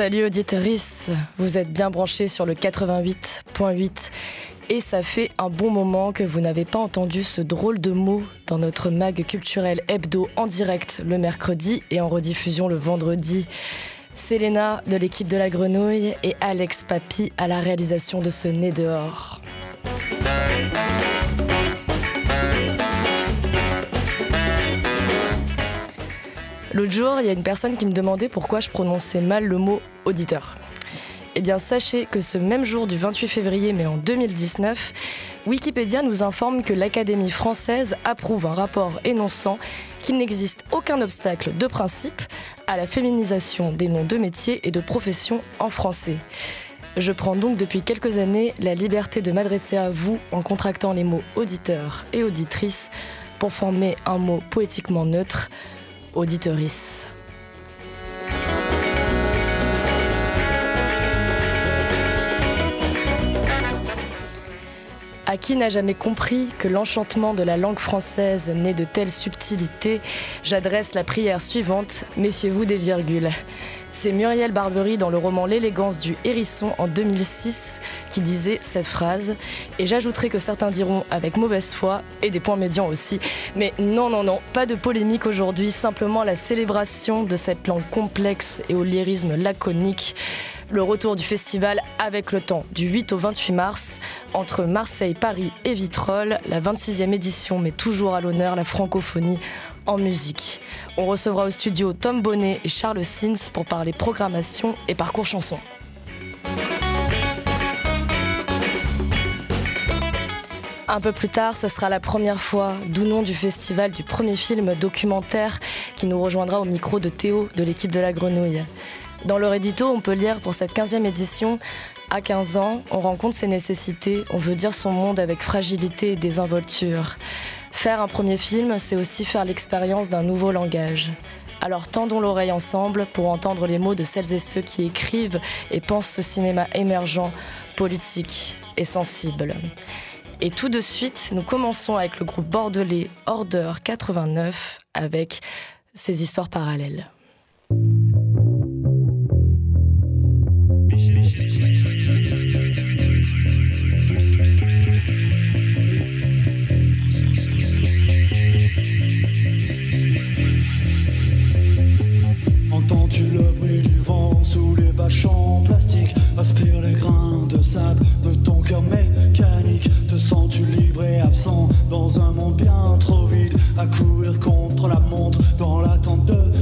Salut auditeurice, vous êtes bien branchés sur le 88.8 et ça fait un bon moment que vous n'avez pas entendu ce drôle de mot dans notre mag culturel hebdo en direct le mercredi et en rediffusion le vendredi. Selena de l'équipe de la grenouille et Alex Papi à la réalisation de ce nez dehors. L'autre jour, il y a une personne qui me demandait pourquoi je prononçais mal le mot auditeur. Eh bien, sachez que ce même jour du 28 février, mais en 2019, Wikipédia nous informe que l'Académie française approuve un rapport énonçant qu'il n'existe aucun obstacle de principe à la féminisation des noms de métiers et de professions en français. Je prends donc depuis quelques années la liberté de m'adresser à vous en contractant les mots auditeur et auditrice pour former un mot poétiquement neutre auditeurice. À qui n'a jamais compris que l'enchantement de la langue française naît de telles subtilités, j'adresse la prière suivante, méfiez-vous des virgules. C'est Muriel Barbery dans le roman L'élégance du hérisson en 2006 qui disait cette phrase. Et j'ajouterai que certains diront avec mauvaise foi, et des points médians aussi. Mais non, non, non, pas de polémique aujourd'hui, simplement la célébration de cette langue complexe et au lyrisme laconique le retour du festival avec le temps du 8 au 28 mars entre Marseille, Paris et Vitrolles. La 26e édition met toujours à l'honneur la francophonie en musique. On recevra au studio Tom Bonnet et Charles Sins pour parler programmation et parcours chanson. Un peu plus tard, ce sera la première fois, d'où nom du festival du premier film documentaire qui nous rejoindra au micro de Théo de l'équipe de la Grenouille. Dans leur édito, on peut lire pour cette 15e édition à 15 ans, on rencontre ses nécessités, on veut dire son monde avec fragilité et désinvolture. Faire un premier film, c'est aussi faire l'expérience d'un nouveau langage. Alors tendons l'oreille ensemble pour entendre les mots de celles et ceux qui écrivent et pensent ce cinéma émergent, politique et sensible. Et tout de suite, nous commençons avec le groupe bordelais Order 89 avec ses histoires parallèles. En plastique. Aspire les grains de sable de ton cœur mécanique. Te sens-tu libre et absent dans un monde bien trop vide? À courir contre la montre dans l'attente de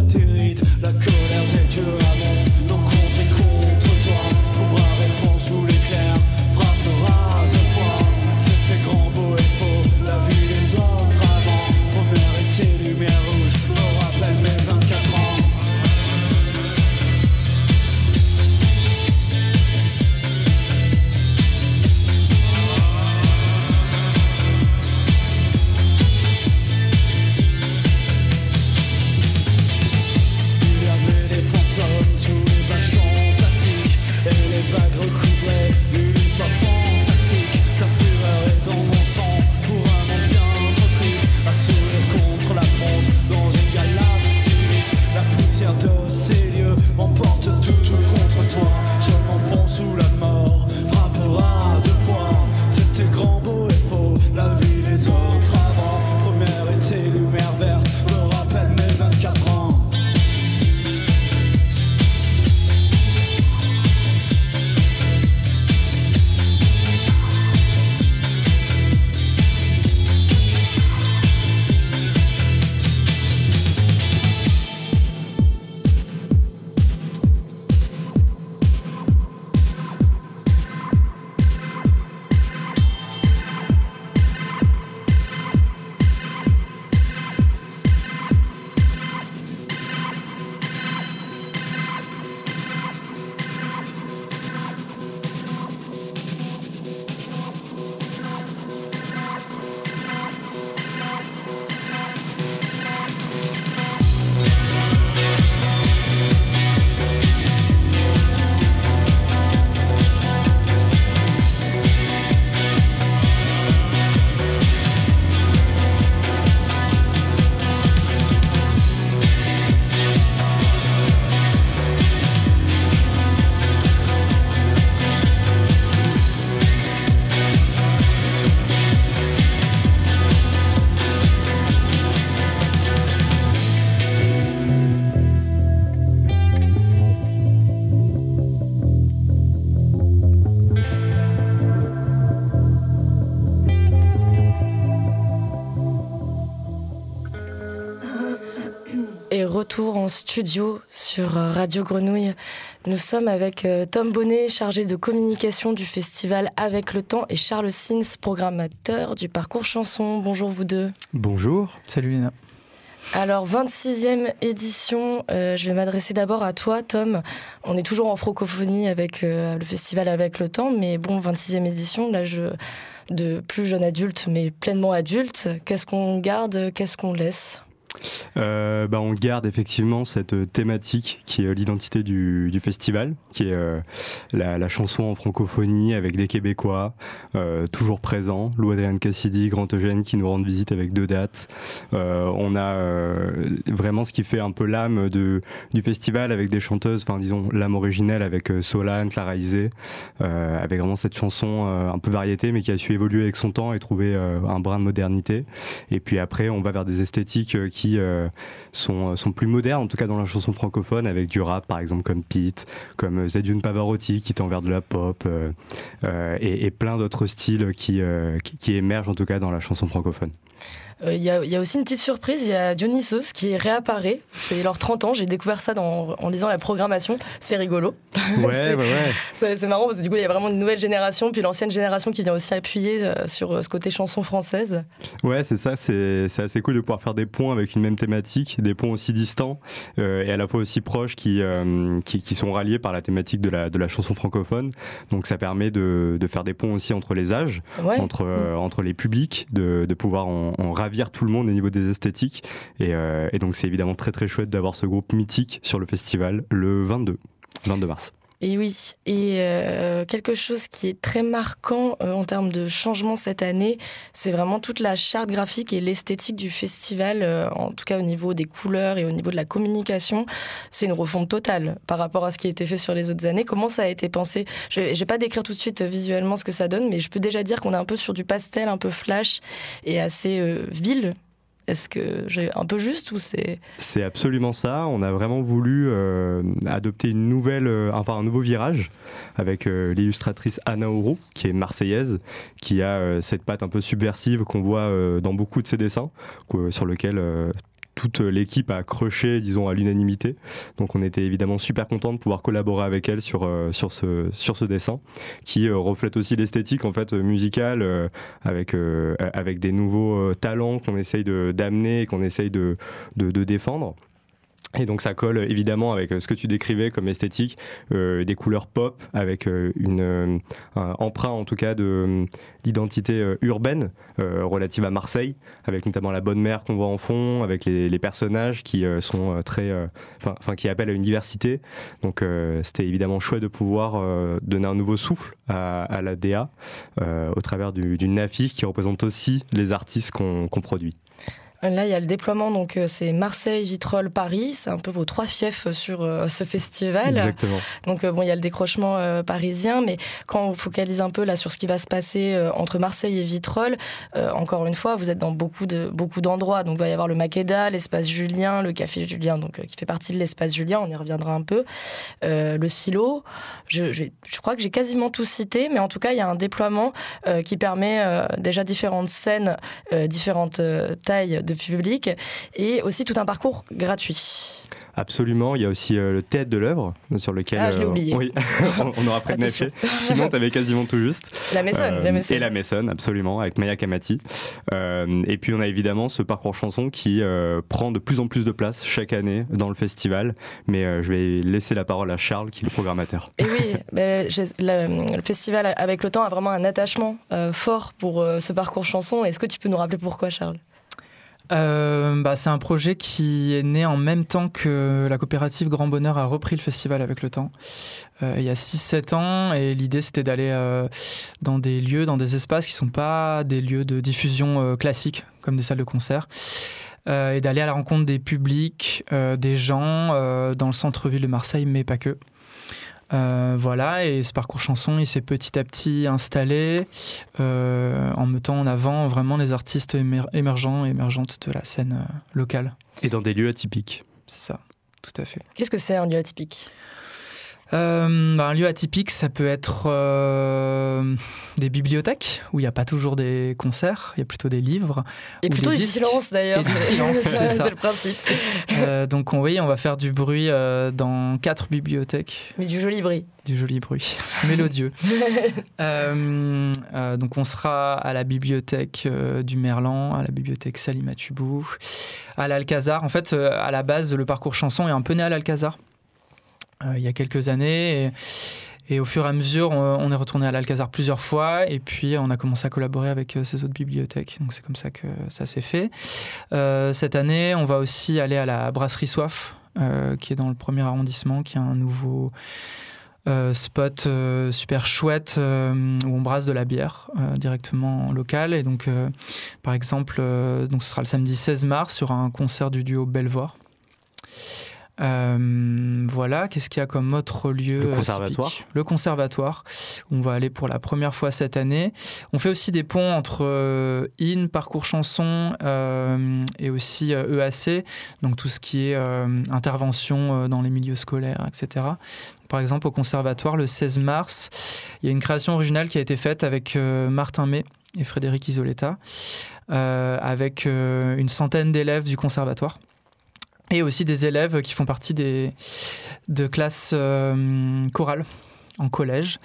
en studio sur Radio Grenouille. Nous sommes avec euh, Tom Bonnet, chargé de communication du festival Avec le Temps, et Charles Sins, programmateur du parcours chanson. Bonjour vous deux. Bonjour. Salut Léna. Alors, 26e édition, euh, je vais m'adresser d'abord à toi, Tom. On est toujours en francophonie avec euh, le festival Avec le Temps, mais bon, 26e édition, l'âge de plus jeune adulte, mais pleinement adulte. Qu'est-ce qu'on garde, qu'est-ce qu'on laisse? Euh, bah, on garde effectivement cette euh, thématique qui est l'identité du, du, festival, qui est euh, la, la, chanson en francophonie avec des Québécois euh, toujours présents, Lou Adrian Cassidy, Grand Eugène qui nous rendent visite avec deux dates. Euh, on a euh, vraiment ce qui fait un peu l'âme du festival avec des chanteuses, enfin disons l'âme originelle avec Solane, Clara Isé, avec vraiment cette chanson un peu variété mais qui a su évoluer avec son temps et trouver un brin de modernité. Et puis après on va vers des esthétiques qui euh, sont, sont plus modernes, en tout cas dans la chanson francophone, avec du rap par exemple comme Pete, comme euh, Zedune Pavarotti qui tend vers de la pop, euh, et, plein d'autres styles qui, qui émergent en tout cas dans la chanson francophone. Il euh, y, y, a aussi une petite surprise, il y a Dionysos qui réapparaît. C'est leurs 30 ans, j'ai découvert ça dans, en lisant la programmation. C'est rigolo. Ouais, ouais, ouais. C'est marrant parce que du coup, il y a vraiment une nouvelle génération, puis l'ancienne génération qui vient aussi appuyer euh, sur euh, ce côté chanson française. Ouais, c'est ça, c'est assez cool de pouvoir faire des ponts avec une même thématique, des ponts aussi distants euh, et à la fois aussi proches qui, euh, qui, qui, sont ralliés par la thématique de la, de la chanson francophone. Donc ça permet de, de faire des ponts aussi entre les âges, ouais. entre, euh, entre les publics, de, de pouvoir en, en ravir tout le monde au niveau des esthétiques. Et, euh, et donc c'est évidemment très très chouette d'avoir ce groupe mythique sur le festival le 22, 22 mars. Et oui, et euh, quelque chose qui est très marquant euh, en termes de changement cette année, c'est vraiment toute la charte graphique et l'esthétique du festival, euh, en tout cas au niveau des couleurs et au niveau de la communication. C'est une refonte totale par rapport à ce qui a été fait sur les autres années. Comment ça a été pensé? Je ne vais pas décrire tout de suite visuellement ce que ça donne, mais je peux déjà dire qu'on est un peu sur du pastel, un peu flash et assez euh, ville est-ce que j'ai un peu juste ou c'est C'est absolument ça. On a vraiment voulu euh, adopter une nouvelle, euh, enfin un nouveau virage avec euh, l'illustratrice Anna Oro, qui est marseillaise, qui a cette patte un peu subversive qu'on voit dans beaucoup de ses dessins, sur lequel toute l'équipe a accroché, disons, à l'unanimité. Donc on était évidemment super content de pouvoir collaborer avec elle sur, euh, sur, ce, sur ce dessin, qui euh, reflète aussi l'esthétique en fait musicale, euh, avec, avec des nouveaux talents qu'on essaye d'amener et qu'on essaye de, de, de défendre. Et donc ça colle évidemment avec ce que tu décrivais comme esthétique, euh, des couleurs pop avec euh, une euh, un emprunt en tout cas de d'identité euh, urbaine euh, relative à Marseille, avec notamment la bonne mère qu'on voit en fond, avec les, les personnages qui euh, sont très, enfin qui appellent à une diversité. Donc c'était évidemment chouette de pouvoir donner un nouveau souffle à, à la DA au travers d'une du affiche qui représente aussi les artistes qu'on qu produit. Là, il y a le déploiement, donc euh, c'est Marseille, Vitrolles, Paris. C'est un peu vos trois fiefs sur euh, ce festival. Exactement. Donc euh, bon, il y a le décrochement euh, parisien, mais quand on focalise un peu là sur ce qui va se passer euh, entre Marseille et Vitrolles, euh, encore une fois, vous êtes dans beaucoup de beaucoup d'endroits. Donc il va y avoir le Makeda, l'espace Julien, le café Julien, donc qui fait partie de l'espace Julien. On y reviendra un peu. le silo. Je, je, je crois que j'ai quasiment tout cité, mais en tout cas, il y a un déploiement qui permet déjà différentes scènes, différentes tailles de public et aussi tout un parcours gratuit. Absolument. Il y a aussi euh, le théâtre de l'œuvre sur lequel ah, je oublié. Euh, oui, on aura près de Naché. Sinon, t'avais quasiment tout juste. La Maisonne, euh, la Maisonne. Et la Maisonne, absolument, avec Maya Kamati. Euh, et puis on a évidemment ce parcours chanson qui euh, prend de plus en plus de place chaque année dans le festival. Mais je vais laisser la parole à Charles, qui est le programmateur. Et oui, bah, le, le, festival avec le temps a vraiment un attachement fort pour ce parcours chanson. Est-ce que tu peux nous rappeler pourquoi, Charles? Euh, bah, c'est un projet qui est né en même temps que la coopérative Grand Bonheur a repris le festival avec le temps, euh, il y a 6-7 ans, et l'idée c'était d'aller euh, dans des lieux, dans des espaces qui ne sont pas des lieux de diffusion classiques, comme des salles de concert, et d'aller à la rencontre des publics, des gens dans le centre-ville de Marseille, mais pas que. Euh, voilà, et ce parcours chanson, il s'est petit à petit installé euh, en mettant en avant vraiment les artistes émer émergents et émergentes de la scène euh, locale. Et dans des lieux atypiques. C'est ça, tout à fait. Qu'est-ce que c'est un lieu atypique? Euh, bah, Un lieu atypique, ça peut être euh, des bibliothèques où il n'y a pas toujours des concerts, il y a plutôt des livres. Et plutôt du silence d'ailleurs. C'est le principe. Euh, donc on, oui, on va faire du bruit dans quatre bibliothèques. Mais du joli bruit. Du joli bruit, mélodieux. donc on sera à la bibliothèque du Merlan, à la bibliothèque Salimatubou, à l'Alcazar. En fait, à la base, le parcours chanson est un peu né à l'Alcazar. Euh, il y a quelques années. Et, au fur et à mesure, on, est retourné à l'Alcazar plusieurs fois et puis on a commencé à collaborer avec euh, ces autres bibliothèques. Donc c'est comme ça que ça s'est fait. Euh, cette année, on va aussi aller à la brasserie Soif, qui est dans le premier arrondissement, qui est un nouveau spot super chouette où on brasse de la bière directement en local. Et donc, par exemple, donc ce sera le samedi 16 mars sur un concert du duo Belvoir. Euh, voilà, qu'est-ce qu'il y a comme autre lieu Le conservatoire. Le conservatoire, où on va aller pour la première fois cette année. On fait aussi des ponts entre euh, IN, Parcours Chanson euh, et aussi EAC, e donc tout ce qui est intervention dans les milieux scolaires, etc. Par exemple, au conservatoire, le 16 mars, il y a une création originale qui a été faite avec Martin May et Frédéric Isoletta, avec une centaine d'élèves du conservatoire et aussi des élèves qui font partie des, de classes euh, chorales en collège.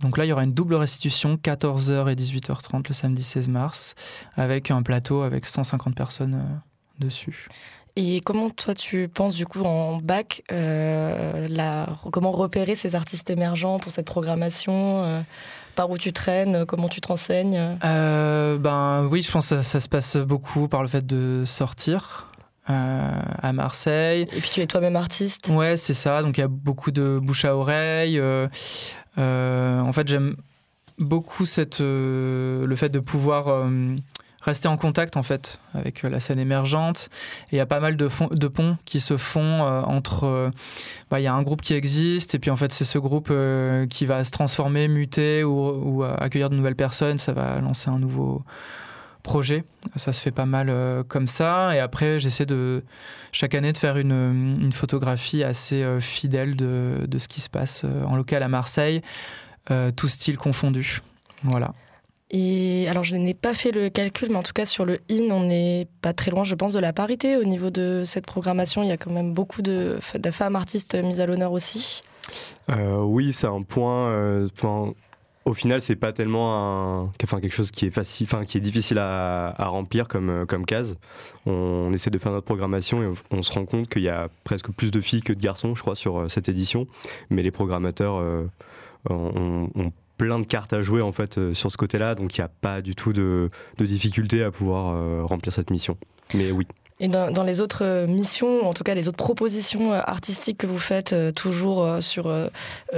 Donc là, il y aura une double restitution, 14h et 18h30 le samedi 16 mars, avec un plateau avec 150 personnes euh, dessus. Et comment toi tu penses du coup en bac, euh, la, comment repérer ces artistes émergents pour cette programmation Par où tu traînes Comment tu te renseignes Ben oui, je pense que ça, ça, se passe beaucoup par le fait de sortir. Euh, à Marseille. Et puis tu es toi-même artiste Ouais, c'est ça. Donc il y a beaucoup de bouche à oreille. Euh, euh, en fait, j'aime beaucoup cette, le fait de pouvoir rester en contact en fait avec la scène émergente. Et il y a pas mal de, de ponts qui se font entre. Bah, il y a un groupe qui existe et puis en fait c'est ce groupe qui va se transformer, muter ou, ou, accueillir de nouvelles personnes. Ça va lancer un nouveau projet. Ça se fait pas mal euh, comme ça. Et après, j'essaie de chaque année de faire une, une photographie assez euh, fidèle de, de, ce qui se passe euh, en local à Marseille, tout style confondu. Voilà. Et alors, je n'ai pas fait le calcul, mais en tout cas, sur le IN, on n'est pas très loin, je pense, de la parité au niveau de cette programmation. Il y a quand même beaucoup de, de femmes artistes mises à l'honneur aussi. oui, c'est un point au final, c'est pas tellement un, enfin, quelque chose qui est facile, enfin, qui est difficile à, remplir comme, euh, comme case. On, essaie de faire notre programmation et on, se rend compte qu'il y a presque plus de filles que de garçons, je crois, sur euh, cette édition. Mais les programmateurs euh, ont, plein de cartes à jouer en fait sur ce côté-là, donc il n'y a pas du tout de, de difficulté à pouvoir remplir cette mission. Mais oui. Et dans, les autres euh, missions, en tout cas les autres propositions euh, artistiques que vous faites, euh, toujours sur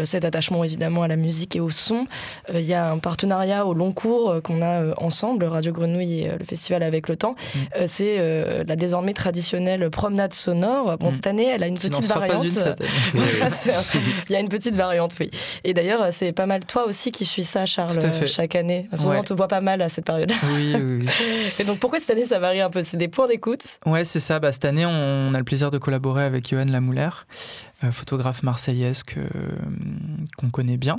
cet attachement évidemment à la musique et au son, il y a un partenariat au long cours qu'on a ensemble, Radio Grenouille et le festival avec le temps. Mm. C'est la désormais traditionnelle promenade sonore. Bon, mm. cette année, elle a une petite variante. il y a une petite variante, oui. Et d'ailleurs, c'est pas mal toi aussi qui suis ça, Charles, chaque année. On te voit pas mal à cette période. Oui, oui, et donc pourquoi cette année ça varie un peu? C'est des points d'écoute? Ouais, c'est ça. Bah, cette année, on a le plaisir de collaborer avec Johan Lamoulaire, euh, photographe marseillaise qu'on connaît bien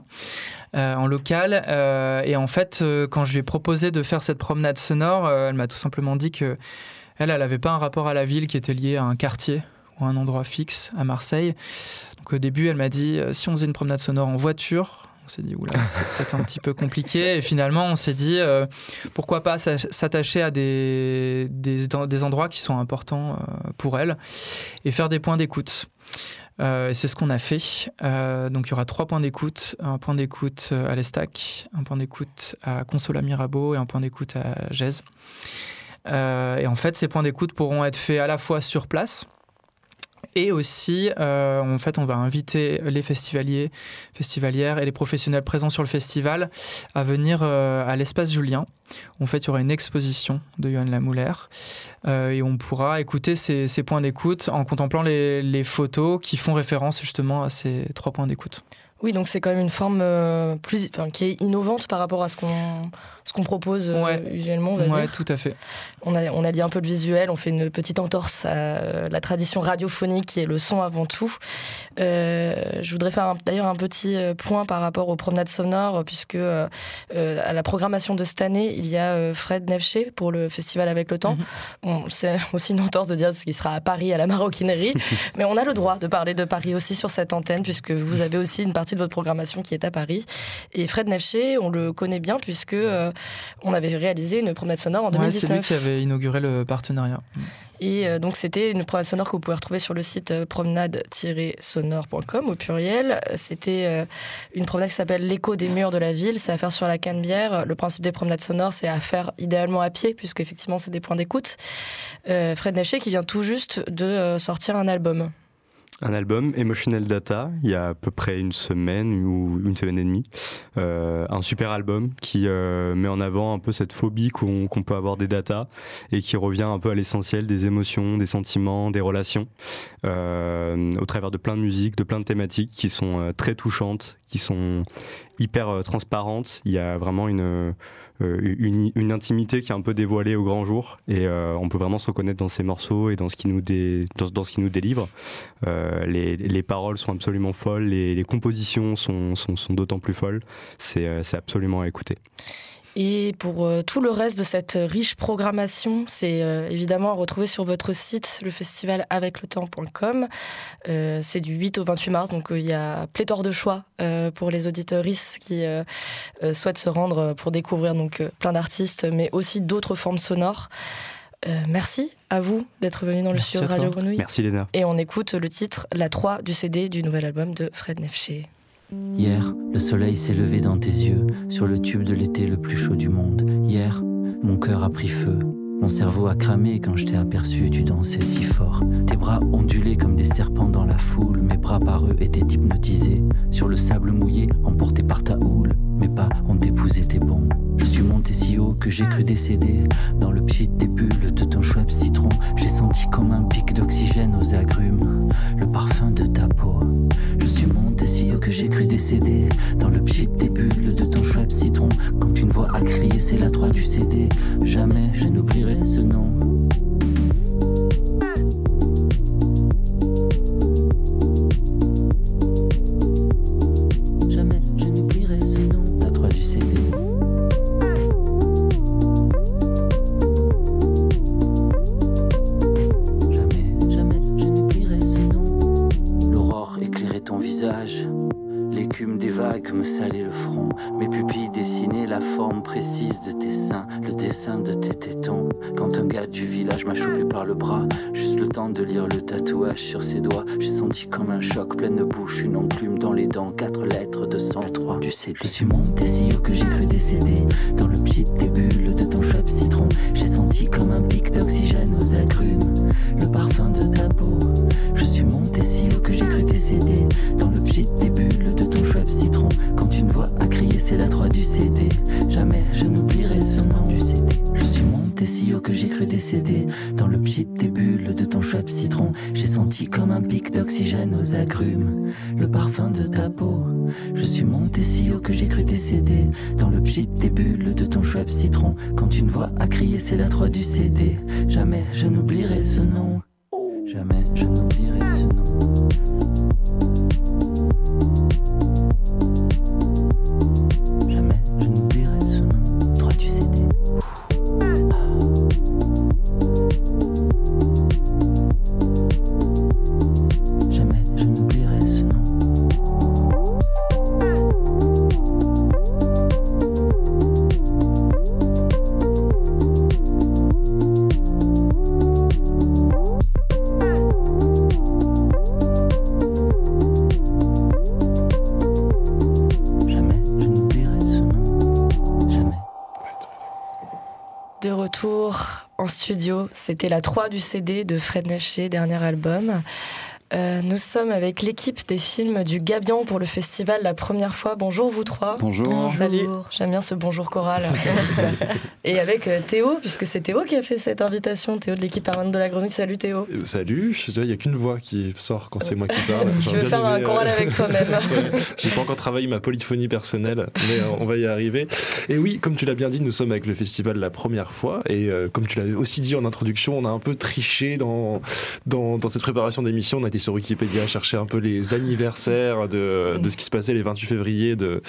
euh, en local. Euh, et en fait, quand je lui ai proposé de faire cette promenade sonore, elle m'a tout simplement dit que elle, elle n'avait pas un rapport à la ville qui était lié à un quartier ou un endroit fixe à Marseille. Donc au début, elle m'a dit si on faisait une promenade sonore en voiture, on s'est dit, oula, c'est peut-être un petit peu compliqué. Et finalement, on s'est dit, euh, pourquoi pas s'attacher à des, des, endroits qui sont importants euh, pour elle et faire des points d'écoute. Euh, et c'est ce qu'on a fait. donc il y aura trois points d'écoute. Un point d'écoute à l'Estac, un point d'écoute à Consola Mirabeau et un point d'écoute à Gèze. et en fait, ces points d'écoute pourront être faits à la fois sur place, et aussi, euh, en fait, on va inviter les festivaliers, festivalières et les professionnels présents sur le festival à venir euh, à l'espace Julien, En fait, il y aura une exposition de Johan Lamouler euh, et on pourra écouter ces, points d'écoute en contemplant les, photos qui font référence justement à ces trois points d'écoute. Oui, donc c'est quand même une forme euh, plus, qui est innovante par rapport à ce qu'on ce qu'on propose euh, usuellement, on va ouais, tout à fait. On a, on a lié un peu le visuel, on fait une petite entorse à euh, la tradition radiophonique qui est le son avant tout. je voudrais faire d'ailleurs un petit point par rapport aux promenades sonores, puisque à la programmation de cette année, il y a Fred Nefché pour le festival avec le temps. Mhm. bon, c'est aussi une entorse de dire ce qui sera à Paris à la maroquinerie, mais on a le droit de parler de Paris aussi sur cette antenne, puisque vous avez aussi une partie de votre programmation qui est à Paris. Et Fred Nefché, on le connaît bien puisque euh, on avait réalisé une promenade sonore en 2019. c'est lui qui avait inauguré le partenariat. Et euh, donc c'était une promenade sonore que vous pouvez retrouver sur le site euh, promenade-sonore.com au pluriel. C'était une promenade qui s'appelle l'écho des murs de la ville. C'est à faire sur la Canebière. Le principe des promenades sonores, c'est à faire idéalement à pied puisque effectivement c'est des points d'écoute. Fred Nefché qui vient tout juste de sortir un album un album, Emotional Data, il y a à peu près une semaine ou une semaine et demie. Euh, un super album qui euh, met en avant un peu cette phobie qu'on peut avoir des data et qui revient un peu à l'essentiel des émotions, des sentiments, des relations, euh, au travers de plein de musiques, de plein de thématiques qui sont très touchantes, qui sont hyper transparentes. Il y a vraiment une euh, une, une, intimité qui est un peu dévoilée au grand jour et euh, on peut vraiment se reconnaître dans ces morceaux et dans ce qui nous, dans, ce qui nous délivre. Euh, les, les, paroles sont absolument folles, les, les compositions sont, sont, sont d'autant plus folles. C'est absolument à écouter. Et pour euh, tout le reste de cette riche programmation, c'est euh, évidemment à retrouver sur votre site, le festival avec le temps.com. Euh, c'est du 8 au 28 mars, donc il y a pléthore de choix pour les auditeuristes qui souhaitent se rendre pour découvrir donc plein d'artistes, mais aussi d'autres formes sonores. merci à vous d'être venu dans le studio Radio Grenouille. Merci Léna. Et on écoute le titre La 3 du CD du nouvel album de Fred Nefché. Hier, le soleil s'est levé dans tes yeux, sur le tube de l'été le plus chaud du monde. Hier, mon cœur a pris feu. Mon cerveau a cramé quand je t'ai aperçu, tu dansais si fort. Tes bras ondulaient comme des serpents dans la foule, mes bras par eux étaient hypnotisés. Sur le sable mouillé, emporté par ta houle, mes pas ont épousé tes bons. Je suis monté si haut que j'ai cru décéder. Dans le pchit des bulles de ton chouette citron, j'ai senti comme un pic d'oxygène aux agrumes, le parfum de ta peau. Je suis monté si haut que j'ai cru décéder. Dans le pchit des bulles de ton chouette citron, quand une voix a crié, c'est la 3 du CD. Jamais je n'oublierai ce nom. Sur ses doigts. J'ai senti comme un choc, pleine bouche, une enclume dans les dents, quatre lettres de 103 du CD. Je suis monté si haut que j'ai cru décéder. Dans le pied des bulles de ton chouette citron, j'ai senti comme un pic d'oxygène aux agrumes, le parfum de ta peau. Je suis monté si haut que j'ai cru décéder. Dans le pied des bulles de ton chouette citron, quand une voix c'est la 3 du CD. Jamais je n'oublierai ce nom du CD. Je suis monté si haut que j'ai cru décéder. Dans le pied des bulles de ton chouette citron, j'ai senti comme un pic d'oxygène aux agrumes, le parfum de ta peau. Je suis monté si haut que j'ai cru décéder dans le pchit des bulles de ton chouette citron. Quand une voix a crié, c'est la 3 du CD. Jamais je n'oublierai ce nom. Jamais je n'oublierai ce nom. C'était la 3 du CD de Fred Nefché, dernier album. Euh, nous sommes avec l'équipe des films du Gabian pour le festival la première fois. Bonjour vous trois. Bonjour. Salut. J'aime bien ce bonjour choral. Et avec euh, Théo, puisque c'est Théo qui a fait cette invitation. Théo de l'équipe permanente de la Grenouille. Salut Théo. Euh, salut. Il n'y a qu'une voix qui sort quand c'est moi qui parle. tu veux faire un choral avec toi-même. ouais, J'ai pas encore travaillé ma polyphonie personnelle, mais on va y arriver. Et oui, comme tu l'as bien dit, nous sommes avec le festival la première fois. Et comme tu l'as aussi dit en introduction, on a un peu triché dans, dans, dans cette préparation d'émission. On a été sur Wikipédia chercher un peu les anniversaires de, de ce qui se passait les 28 février de,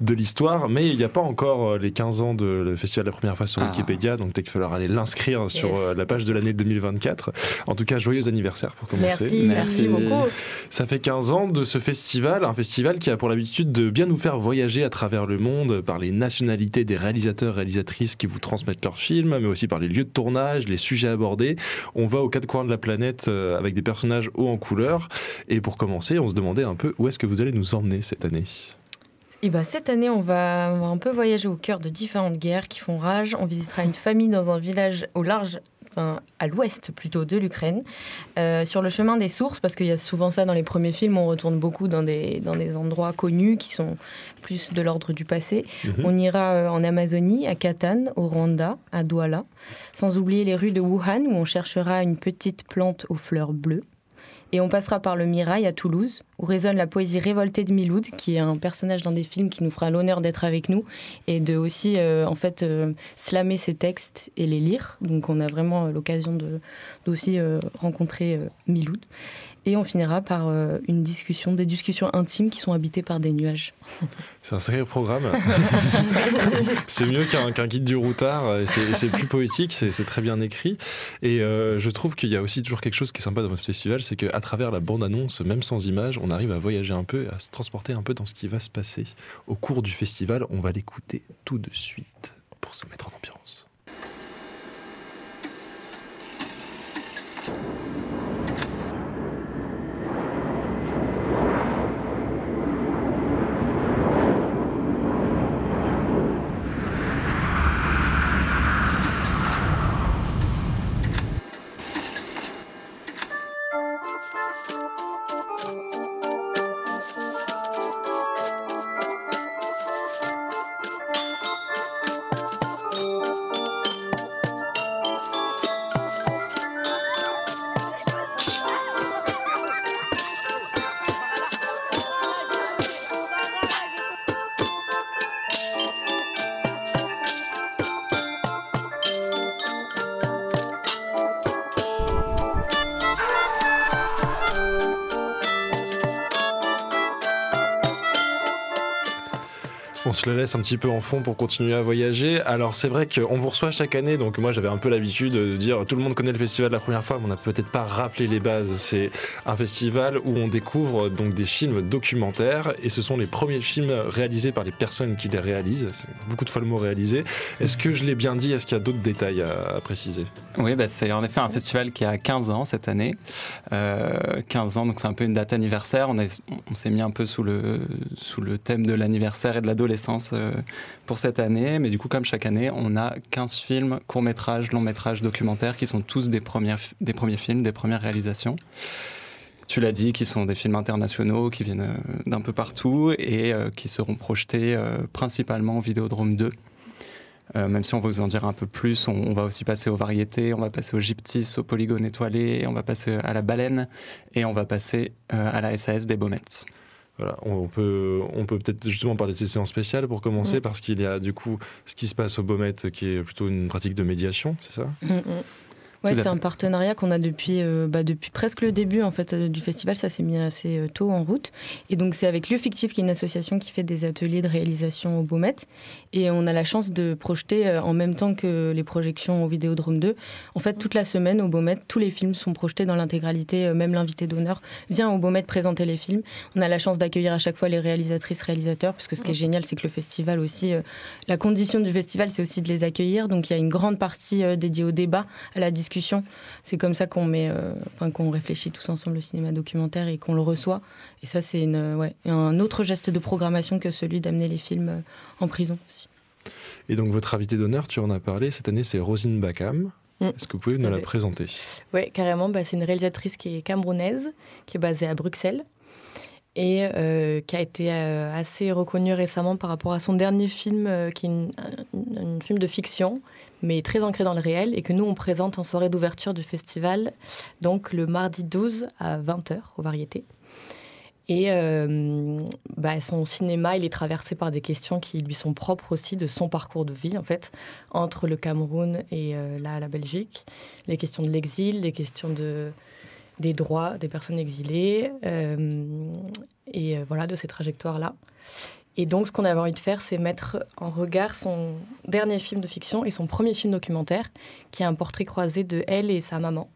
de l'histoire. Mais il n'y a pas encore les 15 ans de le festival la première fois sur ah. Wikipédia. Donc peut-être qu'il falloir aller l'inscrire yes. sur la page de l'année 2024. En tout cas, joyeux anniversaire pour commencer. Merci, merci, merci beaucoup. Ça fait 15 ans de ce festival. Un festival qui a pour l'habitude de bien nous faire voyager à travers le monde par les nationalités des réalisateurs, réalisatrices qui vous transmettent leurs films, mais aussi par les lieux de tournage, les sujets abordés. On va aux quatre coins de la planète avec des personnages hauts en couleur. Et pour commencer, on se demandait un peu où est-ce que vous allez nous emmener cette année? Et bah, cette année, on va, on va un peu voyager au cœur de différentes guerres qui font rage. On visitera une famille dans un village au large Enfin, à l'ouest plutôt de l'Ukraine, euh, sur le chemin des sources, parce qu'il y a souvent ça dans les premiers films, on retourne beaucoup dans des, dans des endroits connus qui sont plus de l'ordre du passé. Mm -hmm. On ira euh, en Amazonie, à Catane, au Rwanda, à Douala, sans oublier les rues de Wuhan, où on cherchera une petite plante aux fleurs bleues. Et on passera par le Mirail à Toulouse, où résonne la poésie révoltée de Miloud, qui est un personnage dans des films qui nous fera l'honneur d'être avec nous et de aussi euh, en fait euh, slammer ses textes et les lire. Donc on a vraiment euh, l'occasion d'aussi rencontrer Miloud. Et on finira par euh, une discussion, des discussions intimes qui sont habitées par des nuages. C'est un sacré programme. c'est mieux qu'un qu guide du routard. C'est plus poétique, c'est très bien écrit. Et euh, je trouve qu'il y a aussi toujours quelque chose qui est sympa dans votre festival, c'est qu'à travers la bande-annonce, même sans images, on arrive à voyager un peu, à se transporter un peu dans ce qui va se passer au cours du festival. On va l'écouter tout de suite pour se mettre en ambiance. Schlüssel un petit peu en fond pour continuer à voyager. Alors c'est vrai qu'on vous reçoit chaque année, donc moi j'avais un peu l'habitude de dire tout le monde connaît le festival la première fois, mais on n'a peut-être pas rappelé les bases. C'est un festival où on découvre donc des films documentaires et ce sont les premiers films réalisés par les personnes qui les réalisent. C'est beaucoup de fois le mot réalisé. Est-ce que je l'ai bien dit? Est-ce qu'il y a d'autres détails à, préciser? Oui, bah c'est en effet un festival qui a 15 ans cette année. Euh, 15 ans, donc c'est un peu une date anniversaire. On, on s'est mis un peu sous le, sous le thème de l'anniversaire et de l'adolescence pour cette année. Mais du coup, comme chaque année, on a 15 films, courts-métrages, longs-métrages, documentaires qui sont tous des, premières, des premiers films, des premières réalisations. Tu l'as dit, qui sont des films internationaux, qui viennent d'un peu partout et euh, qui seront projetés euh, principalement au Vidéodrome 2. Euh, même si on va vous en dire un peu plus, on, on, va aussi passer aux variétés, on va passer au gyptis, au polygone étoilé, on va passer à la baleine et on va passer à la SAS des Baumettes. Voilà, on peut on peut peut-être justement parler de ces séances spéciales pour commencer mmh. parce qu'il y a du coup ce qui se passe au Baumet qui est plutôt une pratique de médiation, c'est ça? Mmh. Ouais, c'est un partenariat qu'on a depuis, euh, bah, depuis presque le début en fait, euh, du festival. Ça s'est mis assez euh, tôt en route. Et donc, c'est avec Lieu Fictif, qui est une association qui fait des ateliers de réalisation au Beaumet. Et on a la chance de projeter en même temps que les projections au Vidéodrome 2. En fait, toute la semaine au Beaumet, tous les films sont projetés dans l'intégralité. Même l'invité d'honneur vient au Beaumet présenter les films. On a la chance d'accueillir à chaque fois les réalisatrices, réalisateurs. Parce que ce qui est génial, c'est que le festival aussi, euh, la condition du festival, c'est aussi de les accueillir. Donc, il y a une grande partie dédiée au débat, à la discussion c'est comme ça qu'on met, euh, enfin qu'on réfléchit tous ensemble le cinéma documentaire et qu'on le reçoit. Et ça, c'est une, ouais, un autre geste de programmation que celui d'amener les films en prison aussi. Et donc votre invité d'honneur, tu en as parlé, cette année c'est Rosine Bacam. Mm. Est-ce que vous pouvez nous la présenter? Oui, carrément. Bah, c'est une réalisatrice qui est camerounaise, qui est basée à Bruxelles et euh, qui a été euh, assez reconnue récemment par rapport à son dernier film, euh, qui est un film de fiction, mais très ancré dans le réel, et que nous, on présente en soirée d'ouverture du festival, donc le mardi 12 à 20h aux variétés. Et bah, son cinéma, il est traversé par des questions qui lui sont propres aussi de son parcours de vie, en fait, entre le Cameroun et là, la Belgique. Les questions de l'exil, les questions de, des droits des personnes exilées euh, et euh, voilà de ces trajectoires-là. Et donc, ce qu'on avait envie de faire, c'est mettre en regard son dernier film de fiction et son premier film documentaire, qui est un portrait croisé de elle et sa maman.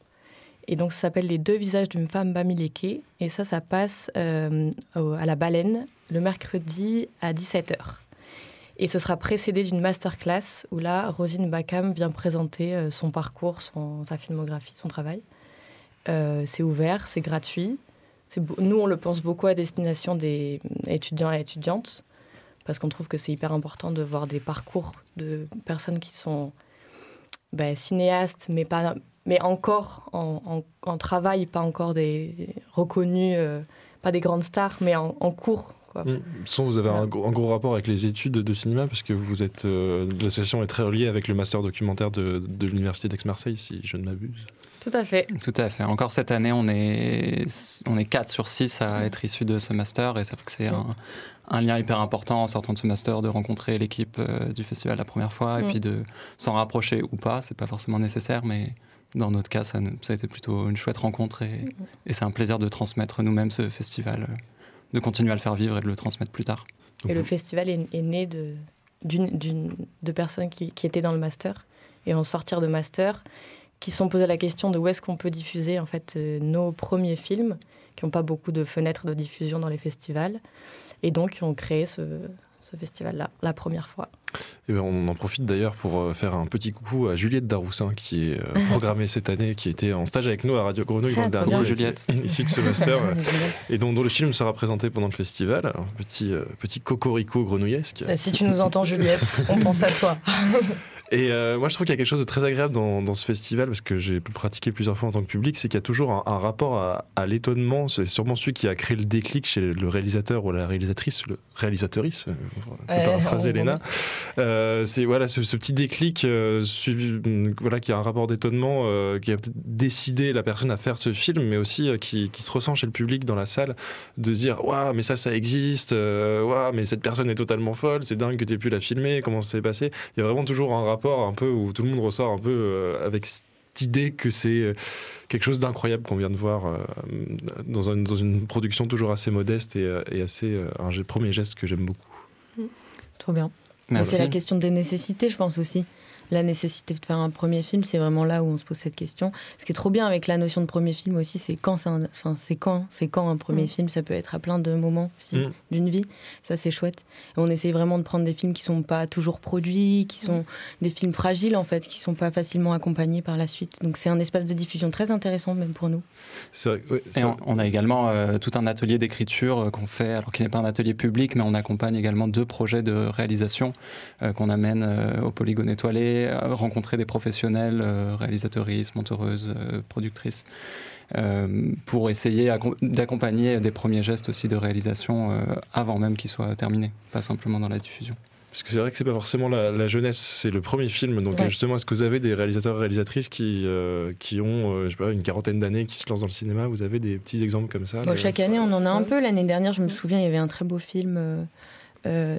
Et donc, ça s'appelle Les deux visages d'une femme bamileke. Et ça, ça passe euh, à la baleine le mercredi à 17h. Et ce sera précédé d'une masterclass où là, Rosine Bakam vient présenter son parcours, sa filmographie, son travail. Euh, c'est ouvert, c'est gratuit. Nous, on le pense beaucoup à destination des étudiants et étudiantes, parce qu'on trouve que c'est hyper important de voir des parcours de personnes qui sont ben, cinéastes, mais, pas, mais encore en, travail, pas encore des reconnus, euh, pas des grandes stars, mais en, cours. Quoi. Mmh. vous avez un, gros, rapport avec les études de cinéma, parce que vous êtes, euh, l'association est très reliée avec le master documentaire de, de l'université d'Aix-Marseille, si je ne m'abuse. Tout à fait. Tout à fait. Encore cette année, on est, on est 4 sur 6 à être issus de ce master et c'est vrai que c'est un, un, lien hyper important en sortant de ce master de rencontrer l'équipe euh, du festival la première fois et puis de s'en rapprocher ou pas. C'est pas forcément nécessaire, mais dans notre cas, ça, ça a été plutôt une chouette rencontre et, et c'est un plaisir de transmettre nous-mêmes ce festival, euh, de continuer à le faire vivre et de le transmettre plus tard. Et le festival est, est né de personnes qui, qui étaient dans le master et en sortir de master qui se sont posés la question de où est-ce qu'on peut diffuser en fait euh, nos premiers films, qui n'ont pas beaucoup de fenêtres de diffusion dans les festivals, et donc qui ont créé ce, festival-là, la première fois. Et eh ben, on en profite d'ailleurs pour euh, faire un petit coucou à Juliette Daroussin qui est euh, programmée cette année, qui était en stage avec nous à Radio Grenouille ah, dans le dernier, Juliette. issue de ce master, et dont, dont, le film sera présenté pendant le festival. Un petit, petit cocorico grenouillesque. Si tu nous entends Juliette, on pense à toi. Et euh, moi, je trouve qu'il y a quelque chose de très agréable dans, ce festival, parce que j'ai pu pratiquer plusieurs fois en tant que public, c'est qu'il y a toujours un, rapport à, l'étonnement. C'est sûrement celui qui a créé le déclic chez le réalisateur ou la réalisatrice, le réalisatrice, euh, euh paraphraser Elena. Euh, c'est voilà, ce, petit déclic suivi, voilà, qui a un rapport d'étonnement, qui a décidé la personne à faire ce film, mais aussi qui, se ressent chez le public dans la salle, de se dire Waouh, mais ça, ça existe, waouh, mais cette personne est totalement folle, c'est dingue que tu aies pu la filmer, comment ça s'est passé. Il y a vraiment toujours un rapport un peu où tout le monde ressort un peu euh, avec cette idée que c'est euh, quelque chose d'incroyable qu'on vient de voir euh, dans, dans, une production toujours assez modeste et, et assez un premier geste que j'aime beaucoup. Trop bien. C'est la question des nécessités, je pense aussi la nécessité de faire un premier film, c'est vraiment là où on se pose cette question. Ce qui est trop bien avec la notion de premier film aussi, c'est quand, c'est enfin, c'est quand, c'est quand un premier mm. film. Ça peut être à plein de moments aussi mm. d'une vie. Ça, c'est chouette. on essaye vraiment de prendre des films qui sont pas toujours produits, qui sont des films fragiles en fait, qui sont pas facilement accompagnés par la suite. Donc c'est un espace de diffusion très intéressant même pour nous. Vrai, Et on, a également euh, tout un atelier d'écriture euh, qu'on fait, alors qui n'est pas un atelier public, mais on accompagne également deux projets de réalisation euh, qu'on amène au Polygone étoilé euh, rencontrer des professionnels, euh, réalisatrices, monteuses, euh, productrices, pour essayer d'accompagner des premiers gestes aussi de réalisation avant même qu'ils soient terminés, pas simplement dans la diffusion. Parce que c'est vrai que c'est pas forcément la, jeunesse, c'est le premier film. Donc justement, est-ce que vous avez des réalisateurs et réalisatrices qui, qui ont, je sais pas, une quarantaine d'années, qui se lancent dans le cinéma? Vous avez des petits exemples comme ça? Chaque année, on en a un peu. L'année dernière, je me souviens, il y avait un très beau film euh,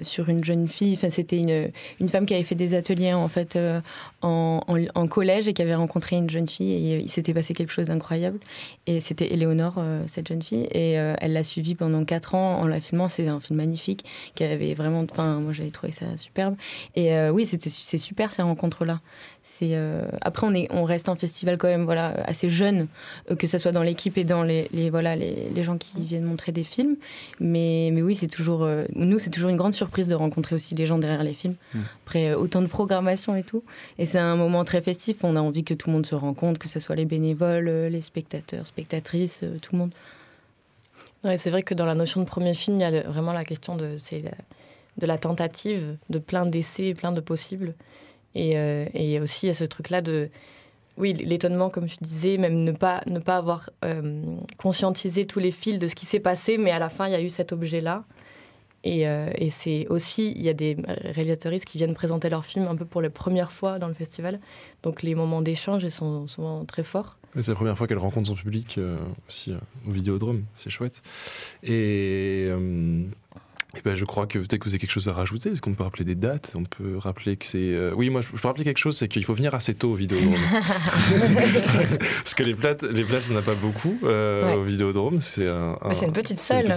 sur une jeune fille. Enfin, c'était une, une, femme qui avait fait des ateliers en fait euh, en, collège et qui avait rencontré une jeune fille et il s'était passé quelque chose d'incroyable. Et c'était Éléonore, euh, cette jeune fille, et elle l'a suivie pendant quatre ans en la filmant. C'est un film magnifique qui avait vraiment. Enfin, moi j'avais trouvé ça superbe. Et oui, c'était c'est super ces rencontres là. C'est après on est on reste un festival quand même voilà assez jeune que ce soit dans l'équipe et dans les, les voilà les, les, gens qui viennent montrer des films. Mais mais oui c'est toujours nous c'est toujours une grande surprise de rencontrer aussi les gens derrière les films. Mm. Après euh, autant de programmation et tout. Et c'est un moment très festif. On a envie que tout le monde se rencontre, que ce soit les bénévoles, euh, les spectateurs, spectatrices, euh, tout le monde. c'est vrai que dans la notion de premier film, il y a vraiment la question de, de la tentative, de plein d'essais, plein de possibles. Et, et aussi, il y a ce truc-là de oui, l'étonnement, comme tu disais, même ne pas, ne pas avoir euh, conscientisé tous les fils de ce qui s'est passé, mais à la fin, il y a eu cet objet-là. Et, euh, et c'est aussi, il y a des réalisateuristes qui viennent présenter leurs films un peu pour la première fois dans le festival. Donc les moments d'échange sont souvent très forts. C'est la première fois qu'elle rencontre son public euh, aussi euh, au Vidéodrome, c'est chouette. Et, et ben, je crois que peut-être que vous avez quelque chose à rajouter. Est-ce qu'on peut rappeler des dates? On peut rappeler que c'est. Oui, moi je peux rappeler quelque chose, c'est qu'il faut venir assez tôt au Vidéodrome. Parce que les places, les places, il n'y en a pas beaucoup Ouais. au Vidéodrome. C'est un, une petite salle.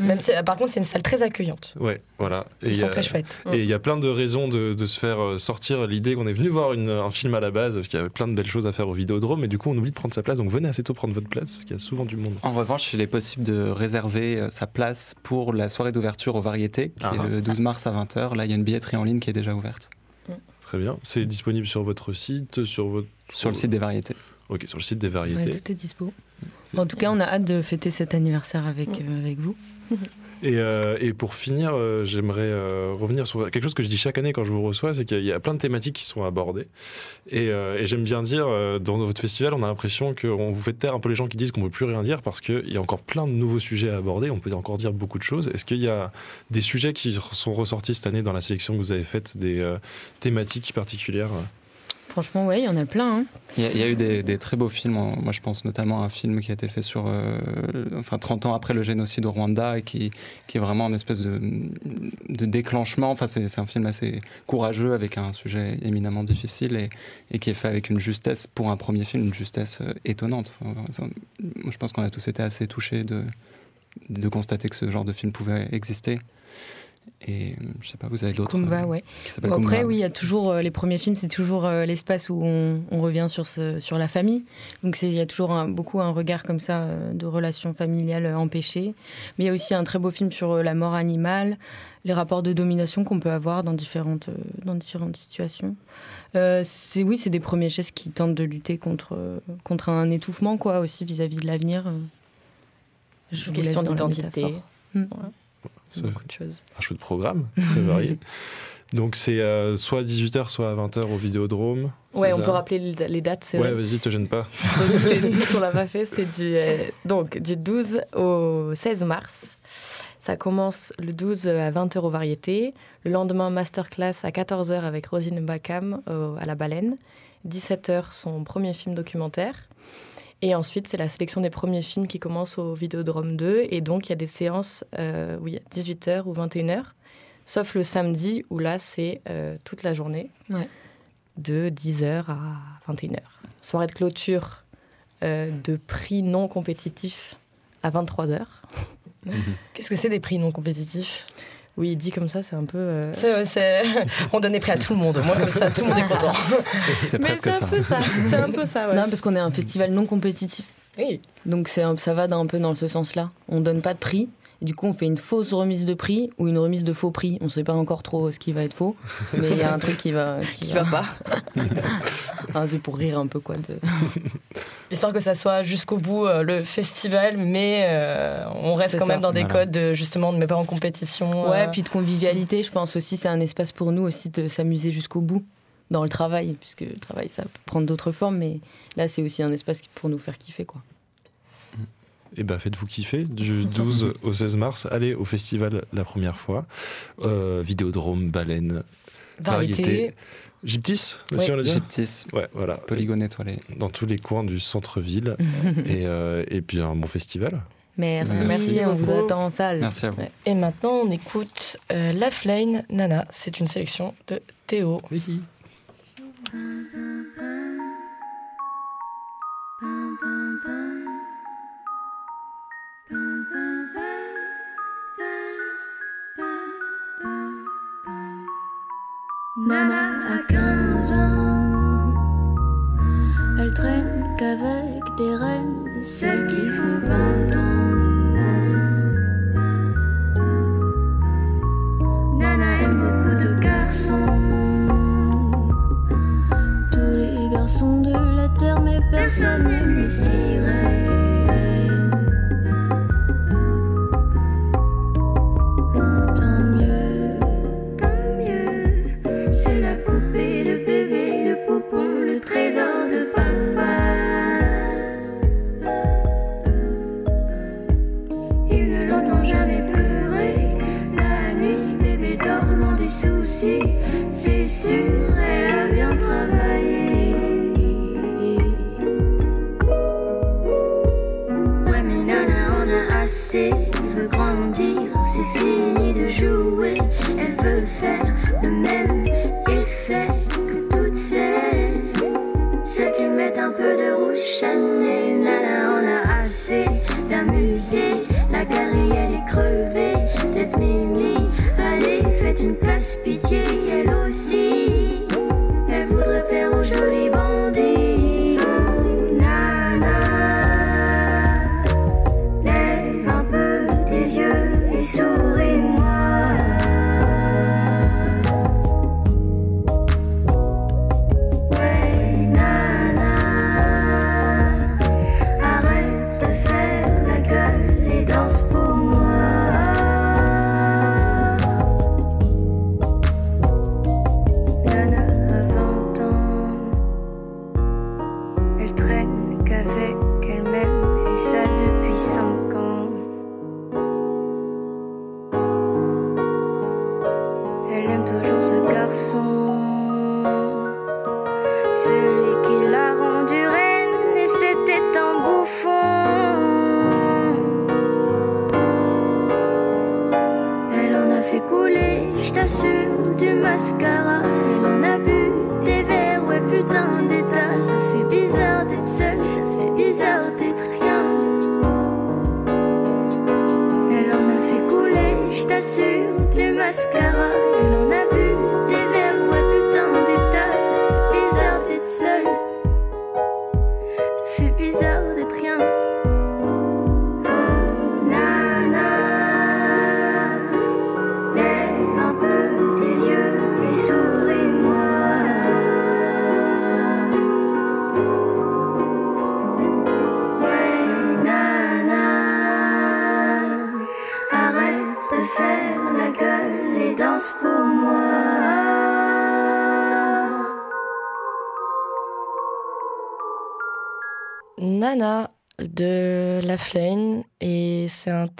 Même si- par contre, c'est une salle très accueillante. Ouais, voilà. Et Ils il y sont a- très chouettes. Et il y a plein de raisons de, de se faire euh, sortir l'idée qu'on est venu voir une- un film à la base, parce qu'il y avait plein de belles choses à faire au Vidéodrome, et du coup on oublie de prendre sa place, donc venez assez tôt prendre votre place, parce qu'il y a souvent du monde. En revanche, il est possible de réserver euh, sa place pour la soirée d'ouverture aux variétés, qui Ah ah. est le 12 mars à 20h. Là, il y a une billetterie en ligne qui est déjà ouverte Très bien. C'est disponible sur votre site, sur votre... sur le site des variétés. Ok, sur le site des Ouais, variétés. tout est dispo. En tout cas, on a hâte de fêter cet anniversaire avec, euh, avec vous. Et, euh, et pour finir, euh, j'aimerais euh, revenir sur quelque chose que je dis chaque année quand je vous reçois, c'est qu'il y a plein de thématiques qui sont abordées. Et, et j'aime bien dire, dans votre festival, on a l'impression qu'on vous fait taire un peu les gens qui disent qu'on ne peut plus rien dire parce qu'il y a encore plein de nouveaux sujets à aborder, on peut encore dire beaucoup de choses. Est-ce qu'il y a des sujets qui sont ressortis cette année dans la sélection que vous avez faite, des thématiques particulières Franchement, ouais, il y en a plein. hein. Il y, a, eu des, très beaux films. En- Moi, je pense notamment à un film qui a été fait sur, euh, enfin, 30 ans après le génocide au Rwanda et qui, qui est vraiment une espèce de, de déclenchement. Enfin, c'est un film assez courageux avec un sujet éminemment difficile et, et qui est fait avec une justesse pour un premier film, une justesse euh, étonnante. Je pense qu'on a tous été assez touchés de, de constater que ce genre de film pouvait exister. Et euh, je sais pas, vous avez d'autres Kumba, euh, ouais. qui s'appellent Bon, après, Kumba. oui, il y a toujours euh, les premiers films, c'est toujours euh, l'espace où on, on revient sur, ce, sur la famille. Donc il y a toujours un- beaucoup un regard comme ça euh, de relations familiales empêchées. Mais il y a aussi un très beau film sur euh, la mort animale, les rapports de domination qu'on peut avoir dans différentes, euh, dans différentes situations. Euh, c'est oui, c'est des premiers gestes qui tentent de lutter contre, euh, contre un étouffement, quoi, aussi vis-à-vis de l'avenir. euh. Je vous Question d'identité. métaphore. Mm. Ça- Beaucoup de choses. un programme, très varié. Donc c'est euh, soit 18h, soit à 20h au Vidéodrome. Ouais, on ça peut rappeler les dates. Ouais, vas-y, te gêne pas. Donc, c'est qu'on l'a pas fait, c'est du, euh, donc, du 12 au 16 mars. Ça commence le 12 à 20h aux variétés. Le lendemain, masterclass à 14h avec Rosine Bacam euh, à la baleine. 17h, son premier film documentaire. Et ensuite, c'est la sélection des premiers films qui commence au Vidéodrome 2. Et donc, il y a des séances, euh, oui, 18h ou 21h. Sauf le samedi, où là, c'est euh, toute la journée. Ouais. De 10h à 21h. Soirée de clôture euh, de prix non compétitifs à 23h. Qu'est-ce que c'est des prix non compétitifs? Oui, dit comme ça, c'est un peu. euh, C'est- c'est- On donne des prix à tout le monde. Moi, comme ça, tout le monde est content. C'est Mais presque c'est un ça. peu ça. C'est un peu ça, ouais. Non, parce qu'on est un festival non compétitif. Oui. Donc c'est un- ça va un peu dans ce sens-là. On donne pas de prix. Et du coup, on fait une fausse remise de prix ou une remise de faux prix. On sait pas encore trop ce qui va être faux, mais il y a un truc qui va Qui va pas. C'est pour rire un peu quoi. De... Histoire que ça soit jusqu'au bout euh, le festival, mais euh, on reste quand ça. même dans des Voilà. codes de, justement de ne pas en compétition. Ouais, euh, puis de convivialité. Je pense aussi c'est un espace pour nous aussi de s'amuser jusqu'au bout dans le travail, puisque le travail ça peut prendre d'autres formes, mais là c'est aussi un espace pour nous faire kiffer quoi. Et ben faites-vous kiffer du 12 au 16 mars. Allez au festival la première fois. Euh, Vidéodrome, Baleine, variété. Gyptis Oui, on l'a dit Gyptis, Ouais, voilà. polygone étoilé. Dans tous les coins du centre-ville. et, euh, et puis un bon festival. Merci, Merci on vous attend en salle. Merci à vous. Ouais. Et maintenant, on écoute euh, La Flame Nana. C'est une sélection de Théo. Nana a 15 ans. Elle traîne qu'avec des reines, celles qui font 20 ans. Nana aime beaucoup de garçons. Tous les garçons de la terre, mais personne n'aime mieux.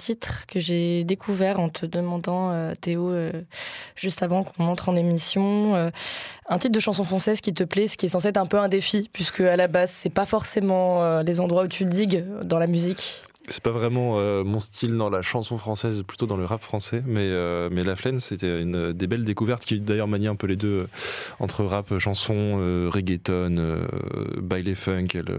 Titre que j'ai découvert en te demandant euh, Théo euh, juste avant qu'on entre en émission euh, un titre de chanson française qui te plaît ce qui est censé être un peu un défi puisque à la base c'est pas forcément les endroits où tu digues dans la musique C'est pas vraiment euh, mon style dans la chanson française, plutôt dans le rap français, mais, euh, mais La Flène, c'était une des belles découvertes qui d'ailleurs manie un peu les deux euh, entre rap, chanson, reggaeton, baile funk. Elle,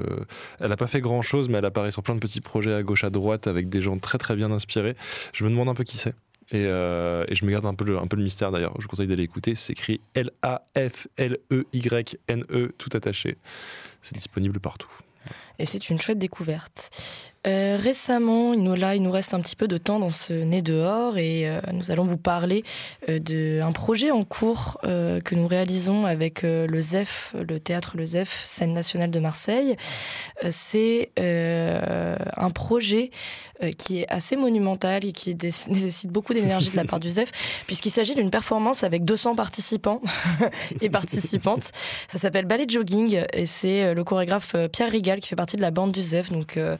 elle a pas fait grand chose, mais elle apparaît sur plein de petits projets à gauche, à droite, avec des gens très très bien inspirés. Je me demande un peu qui c'est. Et, et je me garde un peu le, un peu le mystère d'ailleurs. Je vous conseille d'aller écouter. C'est écrit L-A-F-L-E-Y-N-E, tout attaché. C'est disponible partout. Et c'est une chouette découverte. Euh, récemment, il nous, là, il nous reste un petit peu de temps dans ce nez dehors et euh, nous allons vous parler euh, d'un projet en cours euh, que nous réalisons avec le ZEF, le théâtre Le ZEF, scène nationale de Marseille. C'est un projet qui est assez monumental et qui nécessite beaucoup d'énergie de la part du ZEF, puisqu'il s'agit d'une performance avec 200 participants et participantes. Ça s'appelle Ballet Jogging et c'est le chorégraphe Pierre Rigal qui fait partie de la bande du ZEF, donc euh,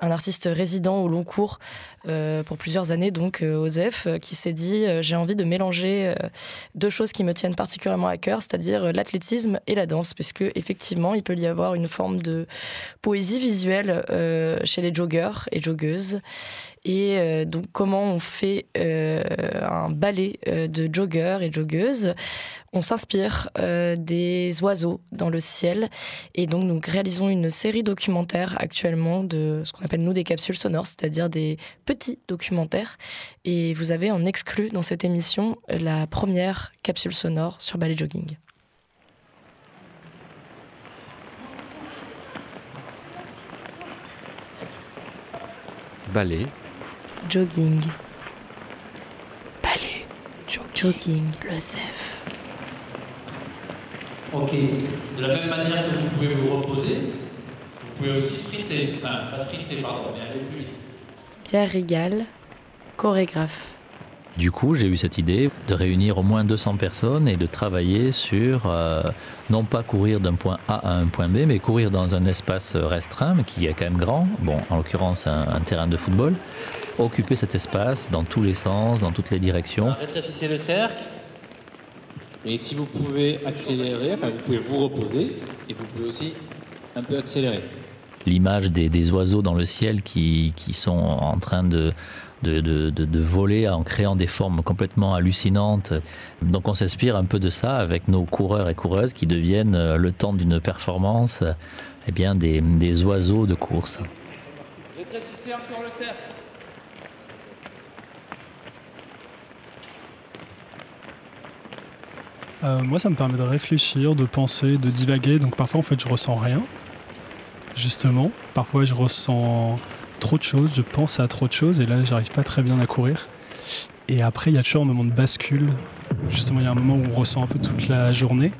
un artiste résident au long cours euh, pour plusieurs années, donc euh, au ZEF, qui s'est dit j'ai envie de mélanger deux choses qui me tiennent particulièrement à cœur, c'est-à-dire l'athlétisme et la danse, puisque effectivement il peut y avoir une forme de poésie visuelle chez les joggeurs et joggeuses. Et euh, donc, comment on fait euh, un ballet euh, de joggeurs et joggeuses On s'inspire des oiseaux dans le ciel. Et donc, nous réalisons une série documentaire actuellement de ce qu'on appelle, nous, des capsules sonores, c'est-à-dire des petits documentaires. Et vous avez en exclu dans cette émission la première capsule sonore sur ballet jogging. Ballet, Jogging. Ballet. Jogging. Le ZEF. Ok. De la même manière que vous pouvez vous reposer, vous pouvez aussi sprinter. Enfin, pas sprinter, pardon, mais aller plus vite. Pierre Rigal, chorégraphe. Du coup, j'ai eu cette idée de réunir au moins 200 personnes et de travailler sur, euh, non pas courir d'un point A à un point B, mais courir dans un espace restreint, mais qui est quand même grand, bon, en l'occurrence un, un terrain de football, occuper cet espace dans tous les sens, dans toutes les directions. Rétrécissez le cercle. Et si vous pouvez accélérer, enfin, vous pouvez vous reposer et vous pouvez aussi un peu accélérer. L'image des, des oiseaux dans le ciel qui, qui sont en train de, de, de, de, de voler en créant des formes complètement hallucinantes. Donc on s'inspire un peu de ça avec nos coureurs et coureuses qui deviennent, euh, le temps d'une performance, eh bien, des, des oiseaux de course. Rétrécissez encore le cercle. Euh, moi, ça me permet de réfléchir, de penser, de divaguer. Donc parfois, en fait, je ressens rien, justement. Parfois, je ressens trop de choses, je pense à trop de choses, et là, j'arrive pas très bien à courir. Et après, il y a toujours un moment de bascule. Justement, il y a un moment où on ressent un peu toute la journée,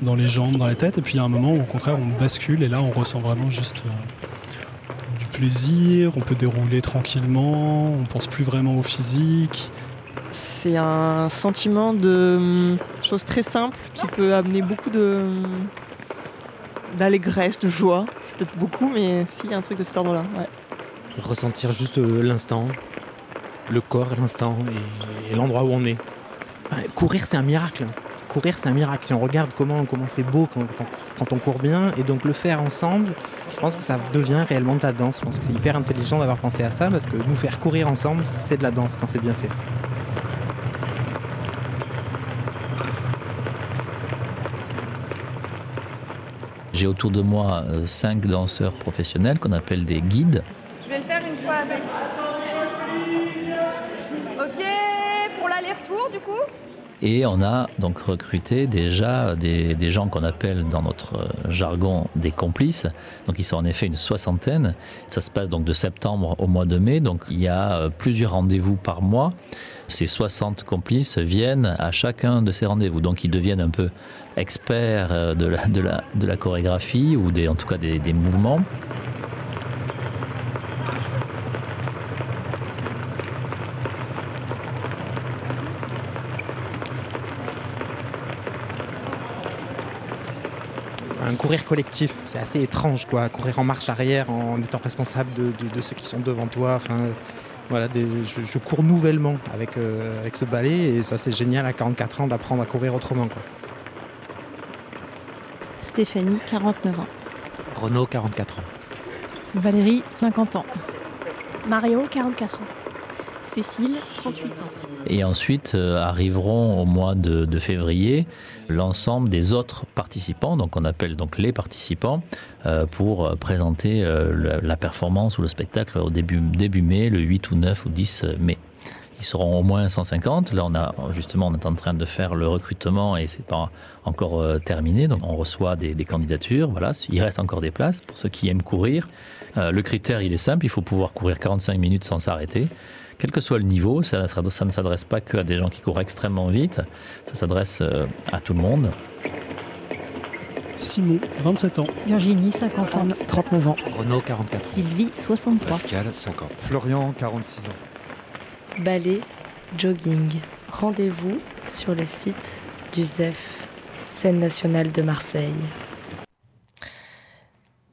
dans les jambes, dans la tête, et puis il y a un moment où, au contraire, on bascule, et là, on ressent vraiment juste euh, du plaisir, on peut dérouler tranquillement, on pense plus vraiment au physique. C'est un sentiment de hum, choses très simples qui peut amener beaucoup de hum, d'allégresse, de joie. C'est peut-être beaucoup, mais si, il y a un truc de cet ordre-là. Ressentir juste euh, l'instant, le corps, l'instant et, l'endroit où on est. Bah, courir, c'est un miracle. Courir, c'est un miracle. Si on regarde comment c'est beau quand on court bien, et donc le faire ensemble, je pense que ça devient réellement de la danse. Je pense que c'est hyper intelligent d'avoir pensé à ça, parce que nous faire courir ensemble, c'est de la danse quand c'est bien fait. J'ai autour de moi euh, cinq danseurs professionnels qu'on appelle des guides. Je vais le faire une fois avec. Ok, pour l'aller-retour du coup? Et on a donc recruté déjà des, des gens qu'on appelle dans notre euh, jargon des complices. Donc ils sont en effet une soixantaine. Ça se passe donc de septembre au mois de mai. Donc il y a euh, plusieurs rendez-vous par mois. Ces 60 complices viennent à chacun de ces rendez-vous. Donc ils deviennent un peu experts euh, de la, de la, de la chorégraphie ou des, en tout cas des, des mouvements. un courir collectif. C'est assez étrange, quoi. Courir en marche arrière en étant responsable de, de- ceux qui sont devant toi. Voilà, des- je, je cours nouvellement avec, euh, avec ce ballet et ça, c'est génial à 44 ans d'apprendre à courir autrement, quoi. Stéphanie, 49 ans. Renaud, 44 ans. Valérie, 50 ans. Mario, 44 ans. Cécile, 38 ans. Et ensuite euh, arriveront au mois de, février l'ensemble des autres participants, donc on appelle donc les participants, euh, pour euh, présenter la, performance ou le spectacle au début, début mai, le 8 ou 9 ou 10 mai. Ils seront au moins 150. Là, on a justement, on est en train de faire le recrutement et c'est pas encore terminé. Donc, on reçoit des, candidatures. Voilà, il reste encore des places pour ceux qui aiment courir. Le critère, il est simple. Il faut pouvoir courir 45 minutes sans s'arrêter. Quel que soit le niveau, ça, ça- ça ne s'adresse pas que à des gens qui courent extrêmement vite. Ça s'adresse euh, à tout le monde. Simon, 27 ans. Virginie, 50 ans. 39 ans. Renaud, 44. Sylvie, 63. Pascal, 50. Florian, 46 ans. Ballet, jogging. Rendez-vous sur le site du ZEF, scène nationale de Marseille.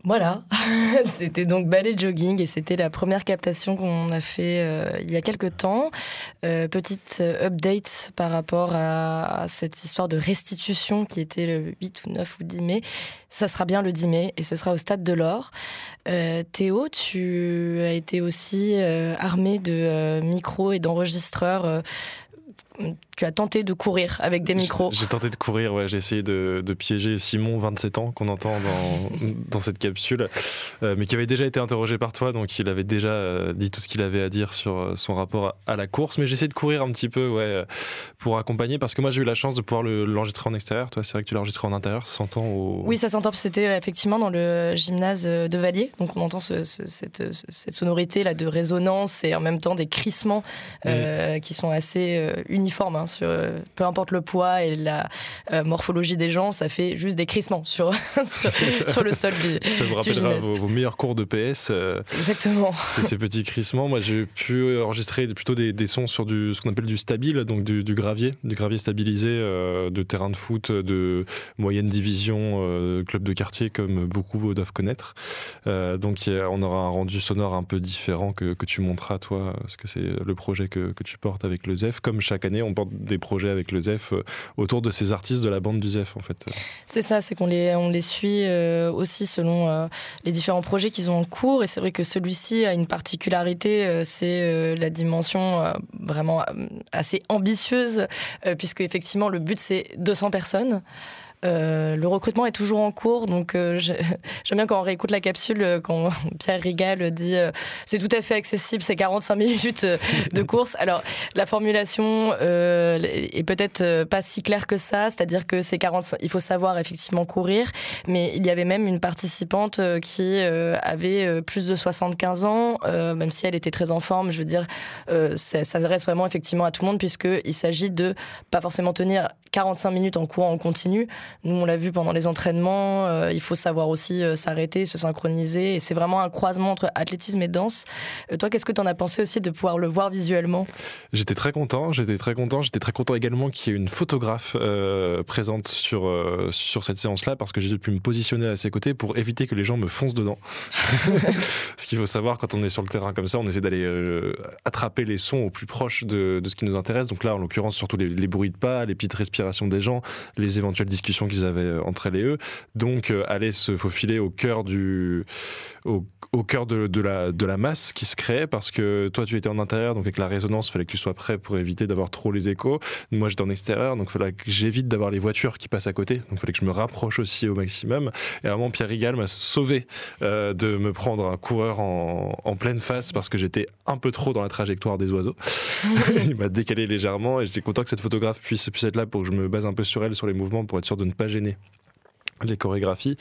Voilà, c'était donc ballet jogging et c'était la première captation qu'on a fait euh, il y a quelques temps. Euh, petite euh, update par rapport à, cette histoire de restitution qui était le 8 ou 9 ou 10 mai. Ça sera bien le 10 mai et ce sera au Stade de l'Or. Théo, tu as été aussi armé de micros et d'enregistreurs. Tu as tenté de courir avec des micros. J'ai tenté de courir, ouais, j'ai essayé de, de piéger Simon, 27 ans, qu'on entend dans, dans cette capsule, euh, mais qui avait déjà été interrogé par toi, donc il avait déjà euh, dit tout ce qu'il avait à dire sur euh, son rapport à, à la course. Mais j'ai essayé de courir un petit peu, ouais, pour accompagner, parce que moi j'ai eu la chance de pouvoir le- l'enregistrer en extérieur. Toi, c'est vrai que tu l'as enregistré en intérieur, ça s'entend au. Oui, ça s'entend. C'était effectivement dans le gymnase de Valier. Donc on entend ce- ce- cette, ce- cette sonorité là de résonance et en même temps des crissements euh, qui sont assez uniformes. hein, sur, euh, peu importe le poids et la euh, morphologie des gens, ça fait juste des crissements sur, sur, sur le sol du, Ça vous rappellera vos, vos meilleurs cours de PS. euh, Exactement. C'est ces petits crissements. Moi, j'ai pu enregistrer plutôt des, des sons sur du, ce qu'on appelle du stabile, donc du, du gravier, du gravier stabilisé euh, de terrain de foot de moyenne division, club de quartier, comme beaucoup doivent connaître. Donc, on aura un rendu sonore un peu différent que, que tu montreras, toi, parce que c'est le projet que, que tu portes avec le ZEF. Comme chaque année, on porte des projets avec le ZEF euh, autour de ces artistes de la bande du ZEF en fait. C'est ça, c'est qu'on les, on les suit euh, aussi selon euh, les différents projets qu'ils ont en cours. Et c'est vrai que celui-ci a une particularité, c'est la dimension vraiment assez ambitieuse, puisque effectivement le but c'est 200 personnes. Euh, le recrutement est toujours en cours, donc euh, j'ai- j'aime bien quand on réécoute la capsule, euh, quand Pierre Rigal dit euh, c'est tout à fait accessible, c'est 45 minutes euh, de course. Alors la formulation euh, est peut-être pas si claire que ça, c'est-à-dire que c'est 45, il faut savoir effectivement courir, mais il y avait même une participante qui avait plus de 75 ans, euh, même si elle était très en forme, je veux dire, euh, ça ça s'adresse vraiment effectivement à tout le monde puisqu'il s'agit de pas forcément tenir 45 minutes en courant en continu. Nous, on l'a vu pendant les entraînements, euh, il faut savoir aussi euh, s'arrêter, se synchroniser, et c'est vraiment un croisement entre athlétisme et danse. Euh, toi, qu'est-ce que tu en as pensé aussi de pouvoir le voir visuellement? J'étais très content, j'étais très content, j'étais très content également qu'il y ait une photographe présente sur, sur cette séance-là parce que j'ai pu me positionner à ses côtés pour éviter que les gens me foncent dedans. ce qu'il faut savoir quand on est sur le terrain comme ça, on essaie d'aller attraper les sons au plus proche de, de ce qui nous intéresse. Donc là, en l'occurrence, surtout les, les bruits de pas, les petites respirations des gens, les éventuelles discussions qu'ils avaient euh, entre elles et eux. Donc euh, aller se faufiler au cœur du au, au cœur de, de la, de la masse qui se crée parce que toi tu étais en intérieur donc avec la résonance il fallait que tu sois prêt pour éviter d'avoir trop les échos. Moi j'étais en extérieur donc il fallait que j'évite d'avoir les voitures qui passent à côté. Donc il fallait que je me rapproche aussi au maximum. Et vraiment Pierre Rigal m'a sauvé euh, de me prendre un coureur en, en pleine face parce que j'étais un peu trop dans la trajectoire des oiseaux. Il m'a décalé légèrement et j'étais content que cette photographe puisse, puisse être là pour que je me base un peu sur elle sur les mouvements pour être sûr de ne pas gêner les chorégraphies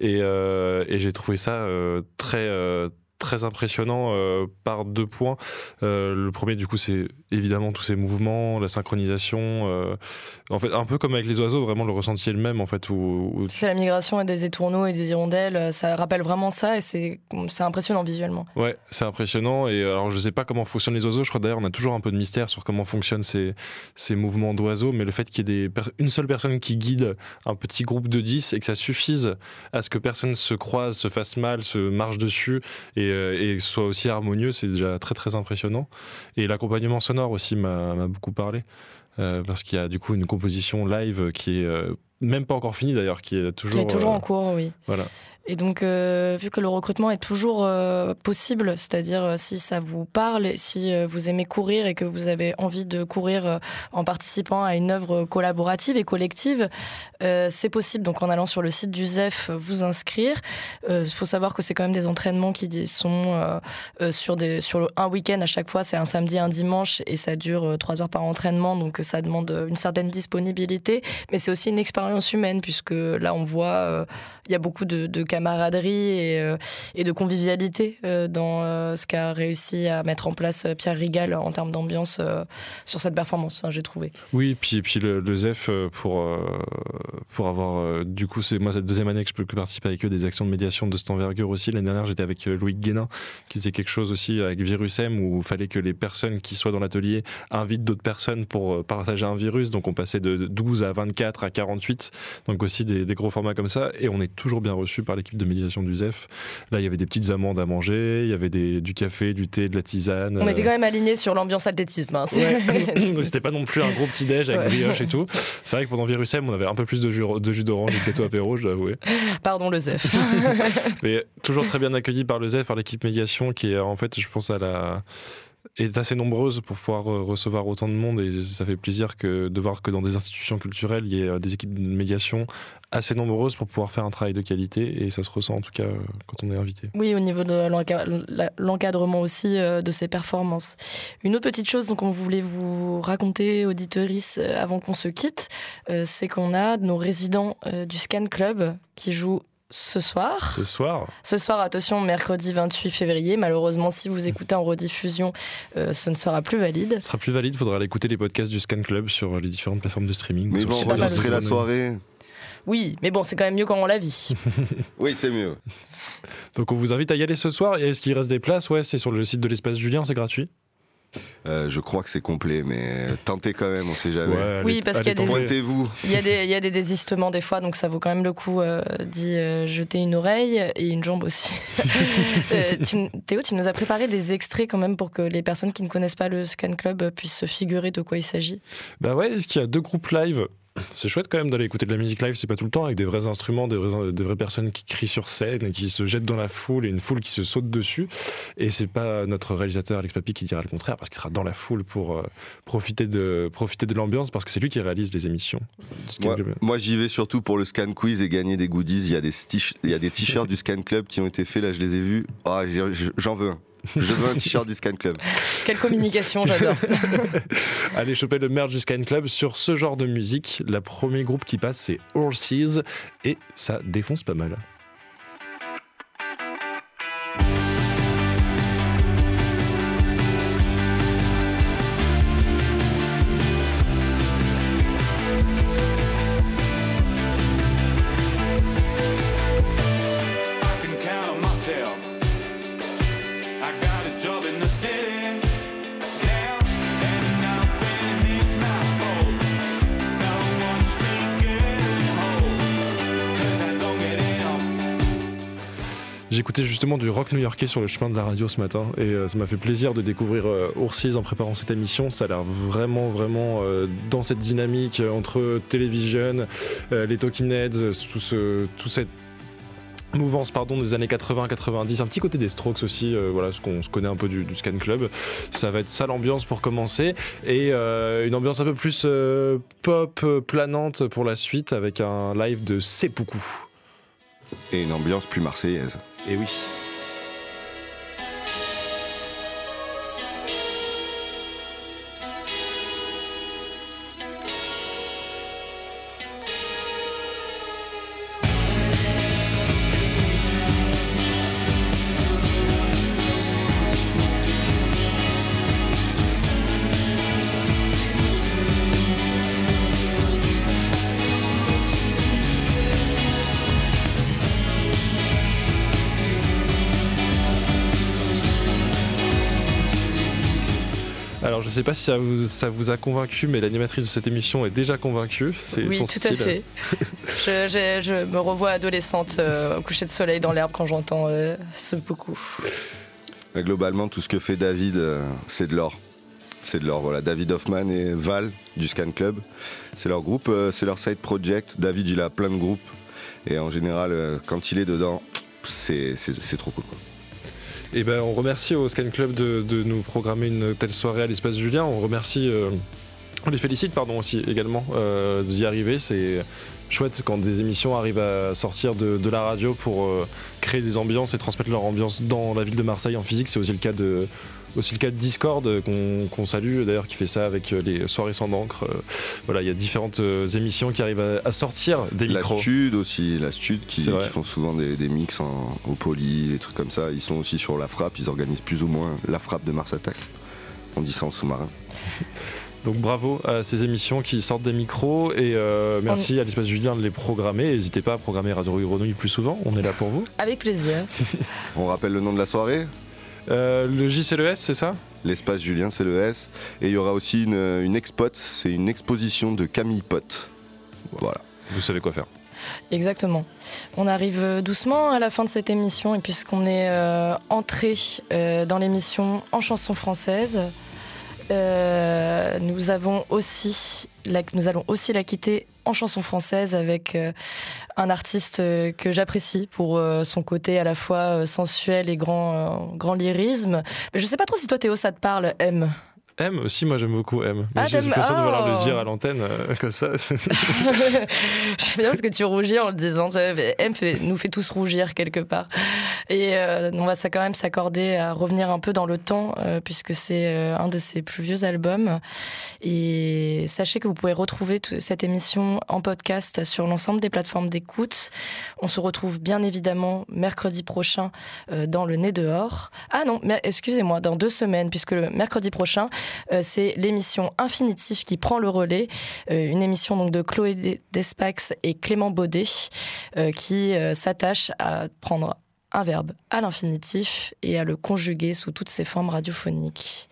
et, euh, j'ai trouvé ça euh, très euh, très impressionnant par deux points. Le premier, du coup, c'est évidemment tous ces mouvements, la synchronisation. euh, en fait, un peu comme avec les oiseaux, vraiment le ressenti est le même, en fait. Où, où- C'est la migration des étourneaux et des hirondelles, euh, ça rappelle vraiment ça et c'est c'est impressionnant visuellement. Ouais, c'est impressionnant. Et alors, je sais pas comment fonctionnent les oiseaux. Je crois d'ailleurs, on a toujours un peu de mystère sur comment fonctionnent ces, ces mouvements d'oiseaux. Mais le fait qu'il y ait des une seule personne qui guide un petit groupe de 10 et que ça suffise à ce que personne se croise, se fasse mal, se marche dessus et, euh, et soit aussi harmonieux, c'est déjà très très impressionnant. Et l'accompagnement sonore aussi m'a m'a beaucoup parlé. euh, parce qu'il y a du coup une composition live qui est euh, même pas encore finie d'ailleurs, qui est toujours, Qui est toujours euh, en cours, oui. Voilà. Et donc, euh, vu que le recrutement est toujours euh, possible, c'est-à-dire euh, si ça vous parle, si vous aimez courir et que vous avez envie de courir en participant à une œuvre collaborative et collective, c'est possible. Donc, en allant sur le site du ZEF, vous inscrire. Il faut savoir que c'est quand même des entraînements qui sont sur, un week-end à chaque fois. C'est un samedi, un dimanche et ça dure trois heures par entraînement. Donc, ça demande une certaine disponibilité. Mais c'est aussi une expérience humaine puisque là, on voit, il y a beaucoup de, de camaraderie et, euh, et de convivialité euh, dans euh, ce qu'a réussi à mettre en place Pierre Rigal en termes d'ambiance sur cette performance, hein, j'ai trouvé. Oui, puis, puis le, ZEF, pour, pour avoir. du coup, c'est moi, cette deuxième année que je peux participer avec eux des actions de médiation de cette envergure aussi. L'année dernière, j'étais avec Louis Guénin, qui faisait quelque chose aussi avec Virus M, où il fallait que les personnes qui soient dans l'atelier invitent d'autres personnes pour partager un virus. Donc, on passait de 12 à 24 à 48. Donc, aussi des, des gros formats comme ça. Et on est toujours bien reçu par l'équipe de médiation du ZEF. Là, il y avait des petites amandes à manger, il y avait des, du café, du thé, de la tisane. On était euh, quand même alignés sur l'ambiance athlétisme. hein, Ouais. C'était pas non plus un gros petit déj avec Ouais. brioche et tout. C'est vrai que pendant Virus M, on avait un peu plus de jus, de jus d'orange et de gâteau apéro, je dois avouer. Pardon le ZEF. Mais toujours très bien accueilli par le ZEF, par l'équipe médiation qui est en fait, je pense à la est assez nombreuse pour pouvoir euh, recevoir autant de monde et ça fait plaisir que de voir que dans des institutions culturelles il y ait euh, des équipes de médiation assez nombreuses pour pouvoir faire un travail de qualité et ça se ressent en tout cas euh, quand on est invité. Oui, au niveau de l'encadrement aussi de ces performances. Une autre petite chose donc on voulait vous raconter, auditeuris, euh, avant qu'on se quitte, c'est qu'on a nos résidents du Scan Club qui jouent ce soir. Ce soir, Ce soir, attention, mercredi 28 février. Malheureusement, si vous écoutez en rediffusion, euh, ce ne sera plus valide. ce sera plus valide, il faudra aller écouter les podcasts du Scan Club sur les différentes plateformes de streaming. Mais site de enregistrer la soirée. Oui, mais bon, c'est quand même mieux quand on la vit. Oui, c'est mieux. Donc on vous invite à y aller ce soir. Et est-ce qu'il reste des places? Ouais, c'est sur le site de l'espace Julien, c'est gratuit. Euh, je crois que c'est complet, mais tentez quand même, on sait jamais. Ouais, Oui, parce qu'il y y, a des, il y a des désistements des fois, donc ça vaut quand même le coup euh, d'y euh, jeter une oreille et une jambe aussi. Euh, tu- Théo, tu nous as préparé des extraits quand même pour que les personnes qui ne connaissent pas le Scan Club euh, puissent se figurer de quoi il s'agit. Bah ouais, parce qu'il y a deux groupes live? C'est chouette quand même d'aller écouter de la musique live, c'est pas tout le temps, avec des vrais instruments, des, vrais- des vraies personnes qui crient sur scène et qui se jettent dans la foule et une foule qui se saute dessus. Et c'est pas notre réalisateur Alex Papi qui dira le contraire, parce qu'il sera dans la foule pour euh, profiter de, profiter de l'ambiance, parce que c'est lui qui réalise les émissions. Moi, moi, j'y vais surtout pour le scan quiz et gagner des goodies. Il y a des t-shirts du scan club qui ont été faits, là je les ai vus. Ah, j'en veux un. Je veux un t-shirt du scan club. Quelle communication, j'adore. Allez choper le merch du Scan Club sur ce genre de musique. Le premier groupe qui passe, c'est Horses, et ça défonce pas mal. J'écoutais justement du rock new-yorkais sur le chemin de la radio ce matin. Et euh, ça m'a fait plaisir de découvrir euh, en préparant cette émission. Ça a l'air vraiment, vraiment euh, dans cette dynamique euh, entre Television, les Talking Heads, tout ce, tout cette mouvance pardon des années 80-90 un petit côté des Strokes aussi voilà ce qu'on se connaît un peu du, Scan Club. Ça va être ça l'ambiance pour commencer. Et une ambiance un peu plus pop planante pour la suite avec un live de Seppuku Et une ambiance plus marseillaise. et oui sais pas si ça vous, ça vous a convaincu, mais l'animatrice de cette émission est déjà convaincue. C'est Oui, son tout style. à fait. je, je- je me revois adolescente euh, au coucher de soleil dans l'herbe quand j'entends euh, ce beaucoup. Globalement, tout ce que fait David, euh, c'est de l'or. C'est de l'or, voilà. David Hoffman et Val du Scan Club, c'est leur groupe, euh, c'est leur side project. David, il a plein de groupes. Et en général, euh, quand il est dedans, c'est trop cool. quoi. Et ben on remercie au Scan Club de, nous programmer une telle soirée à l'espace Julien. On remercie, euh, les félicite pardon aussi également euh, d'y arriver. C'est chouette quand des émissions arrivent à sortir de, de la radio pour euh, créer des ambiances et transmettre leur ambiance dans la ville de Marseille en physique. C'est aussi le cas de aussi le cas de Discord euh, qu'on qu'on salue d'ailleurs qui fait ça avec euh, les soirées sans d'encre. Euh, voilà, il y a différentes euh, émissions qui arrivent à, à sortir des La micros. Stud aussi, la Stud qui, font souvent des, des mix en, au poly, des trucs comme ça. Ils sont aussi sur la frappe, ils organisent plus ou moins la frappe de Mars Attack. On dit ça en sous-marin. Donc bravo à ces émissions qui sortent des micros et euh, merci à l'espace Julien de les programmer. N'hésitez pas à programmer Radio Grenouille plus souvent, on est là pour vous. Avec plaisir. On rappelle le nom de la soirée? Euh, Le J c'est le S, c'est ça? L'espace Julien, c'est le S. Et il y aura aussi une, une expot, c'est une exposition de Camille Pot. Voilà. Vous savez quoi faire. Exactement. On arrive doucement à la fin de cette émission et puisqu'on est euh, entré euh, dans l'émission en chanson française, euh, nous avons aussi la- nous allons aussi la quitter en chanson française avec euh, un artiste euh, que j'apprécie pour euh, son côté à la fois sensuel et grand, grand lyrisme. Je sais pas trop si toi Théo ça te parle, M. M aussi, moi j'aime beaucoup M. Mais Ah, j'ai t'aimes- l'impression de vouloir le dire à l'antenne euh, comme ça. J'aime bien parce que tu rougis en le disant. M fait- nous fait tous rougir quelque part. Et euh, on va ça quand même s'accorder à revenir un peu dans le temps euh, puisque c'est un de ses plus vieux albums. Et sachez que vous pouvez retrouver cette émission en podcast sur l'ensemble des plateformes d'écoute. On se retrouve bien évidemment mercredi prochain dans le nez dehors. Ah non, mais excusez-moi, dans deux semaines puisque le mercredi prochain c'est l'émission Infinitif qui prend le relais, euh, une émission donc de Chloé Des- Despax et Clément Baudet euh, qui euh, s'attache à prendre un verbe à l'infinitif et à le conjuguer sous toutes ses formes radiophoniques.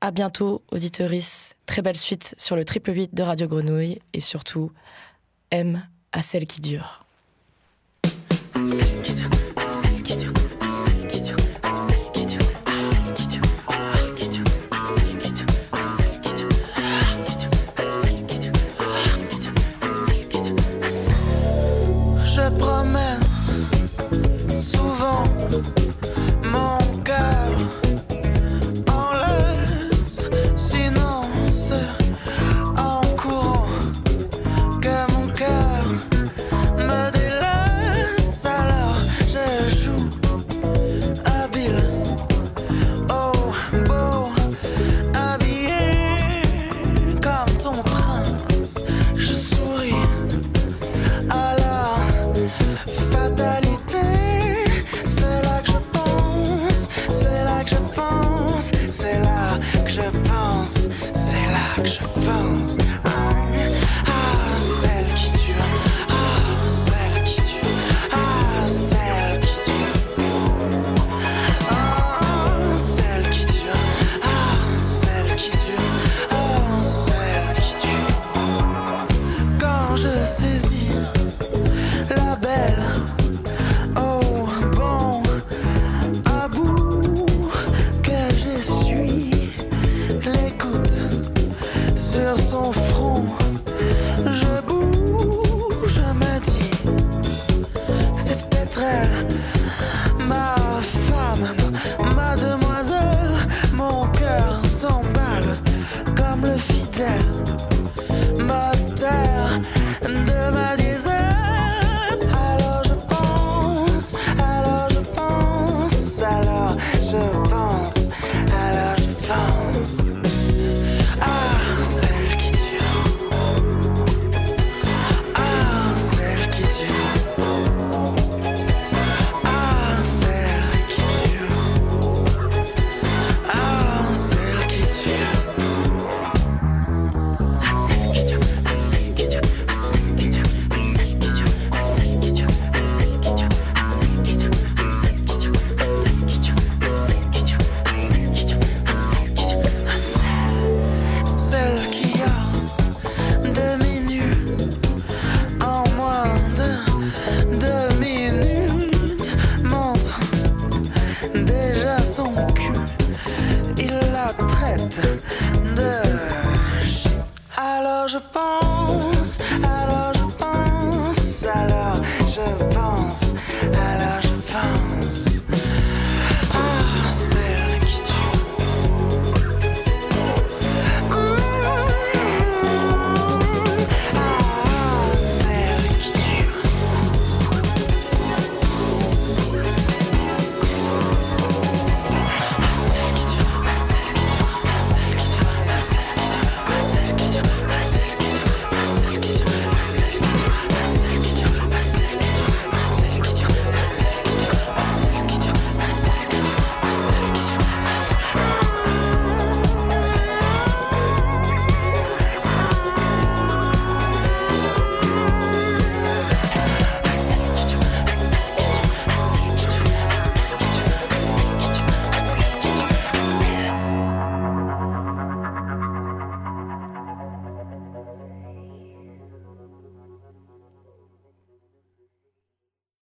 À bientôt, auditeurice. Très belle suite sur le triple 8 de Radio Grenouille et surtout, aime à celle qui dure.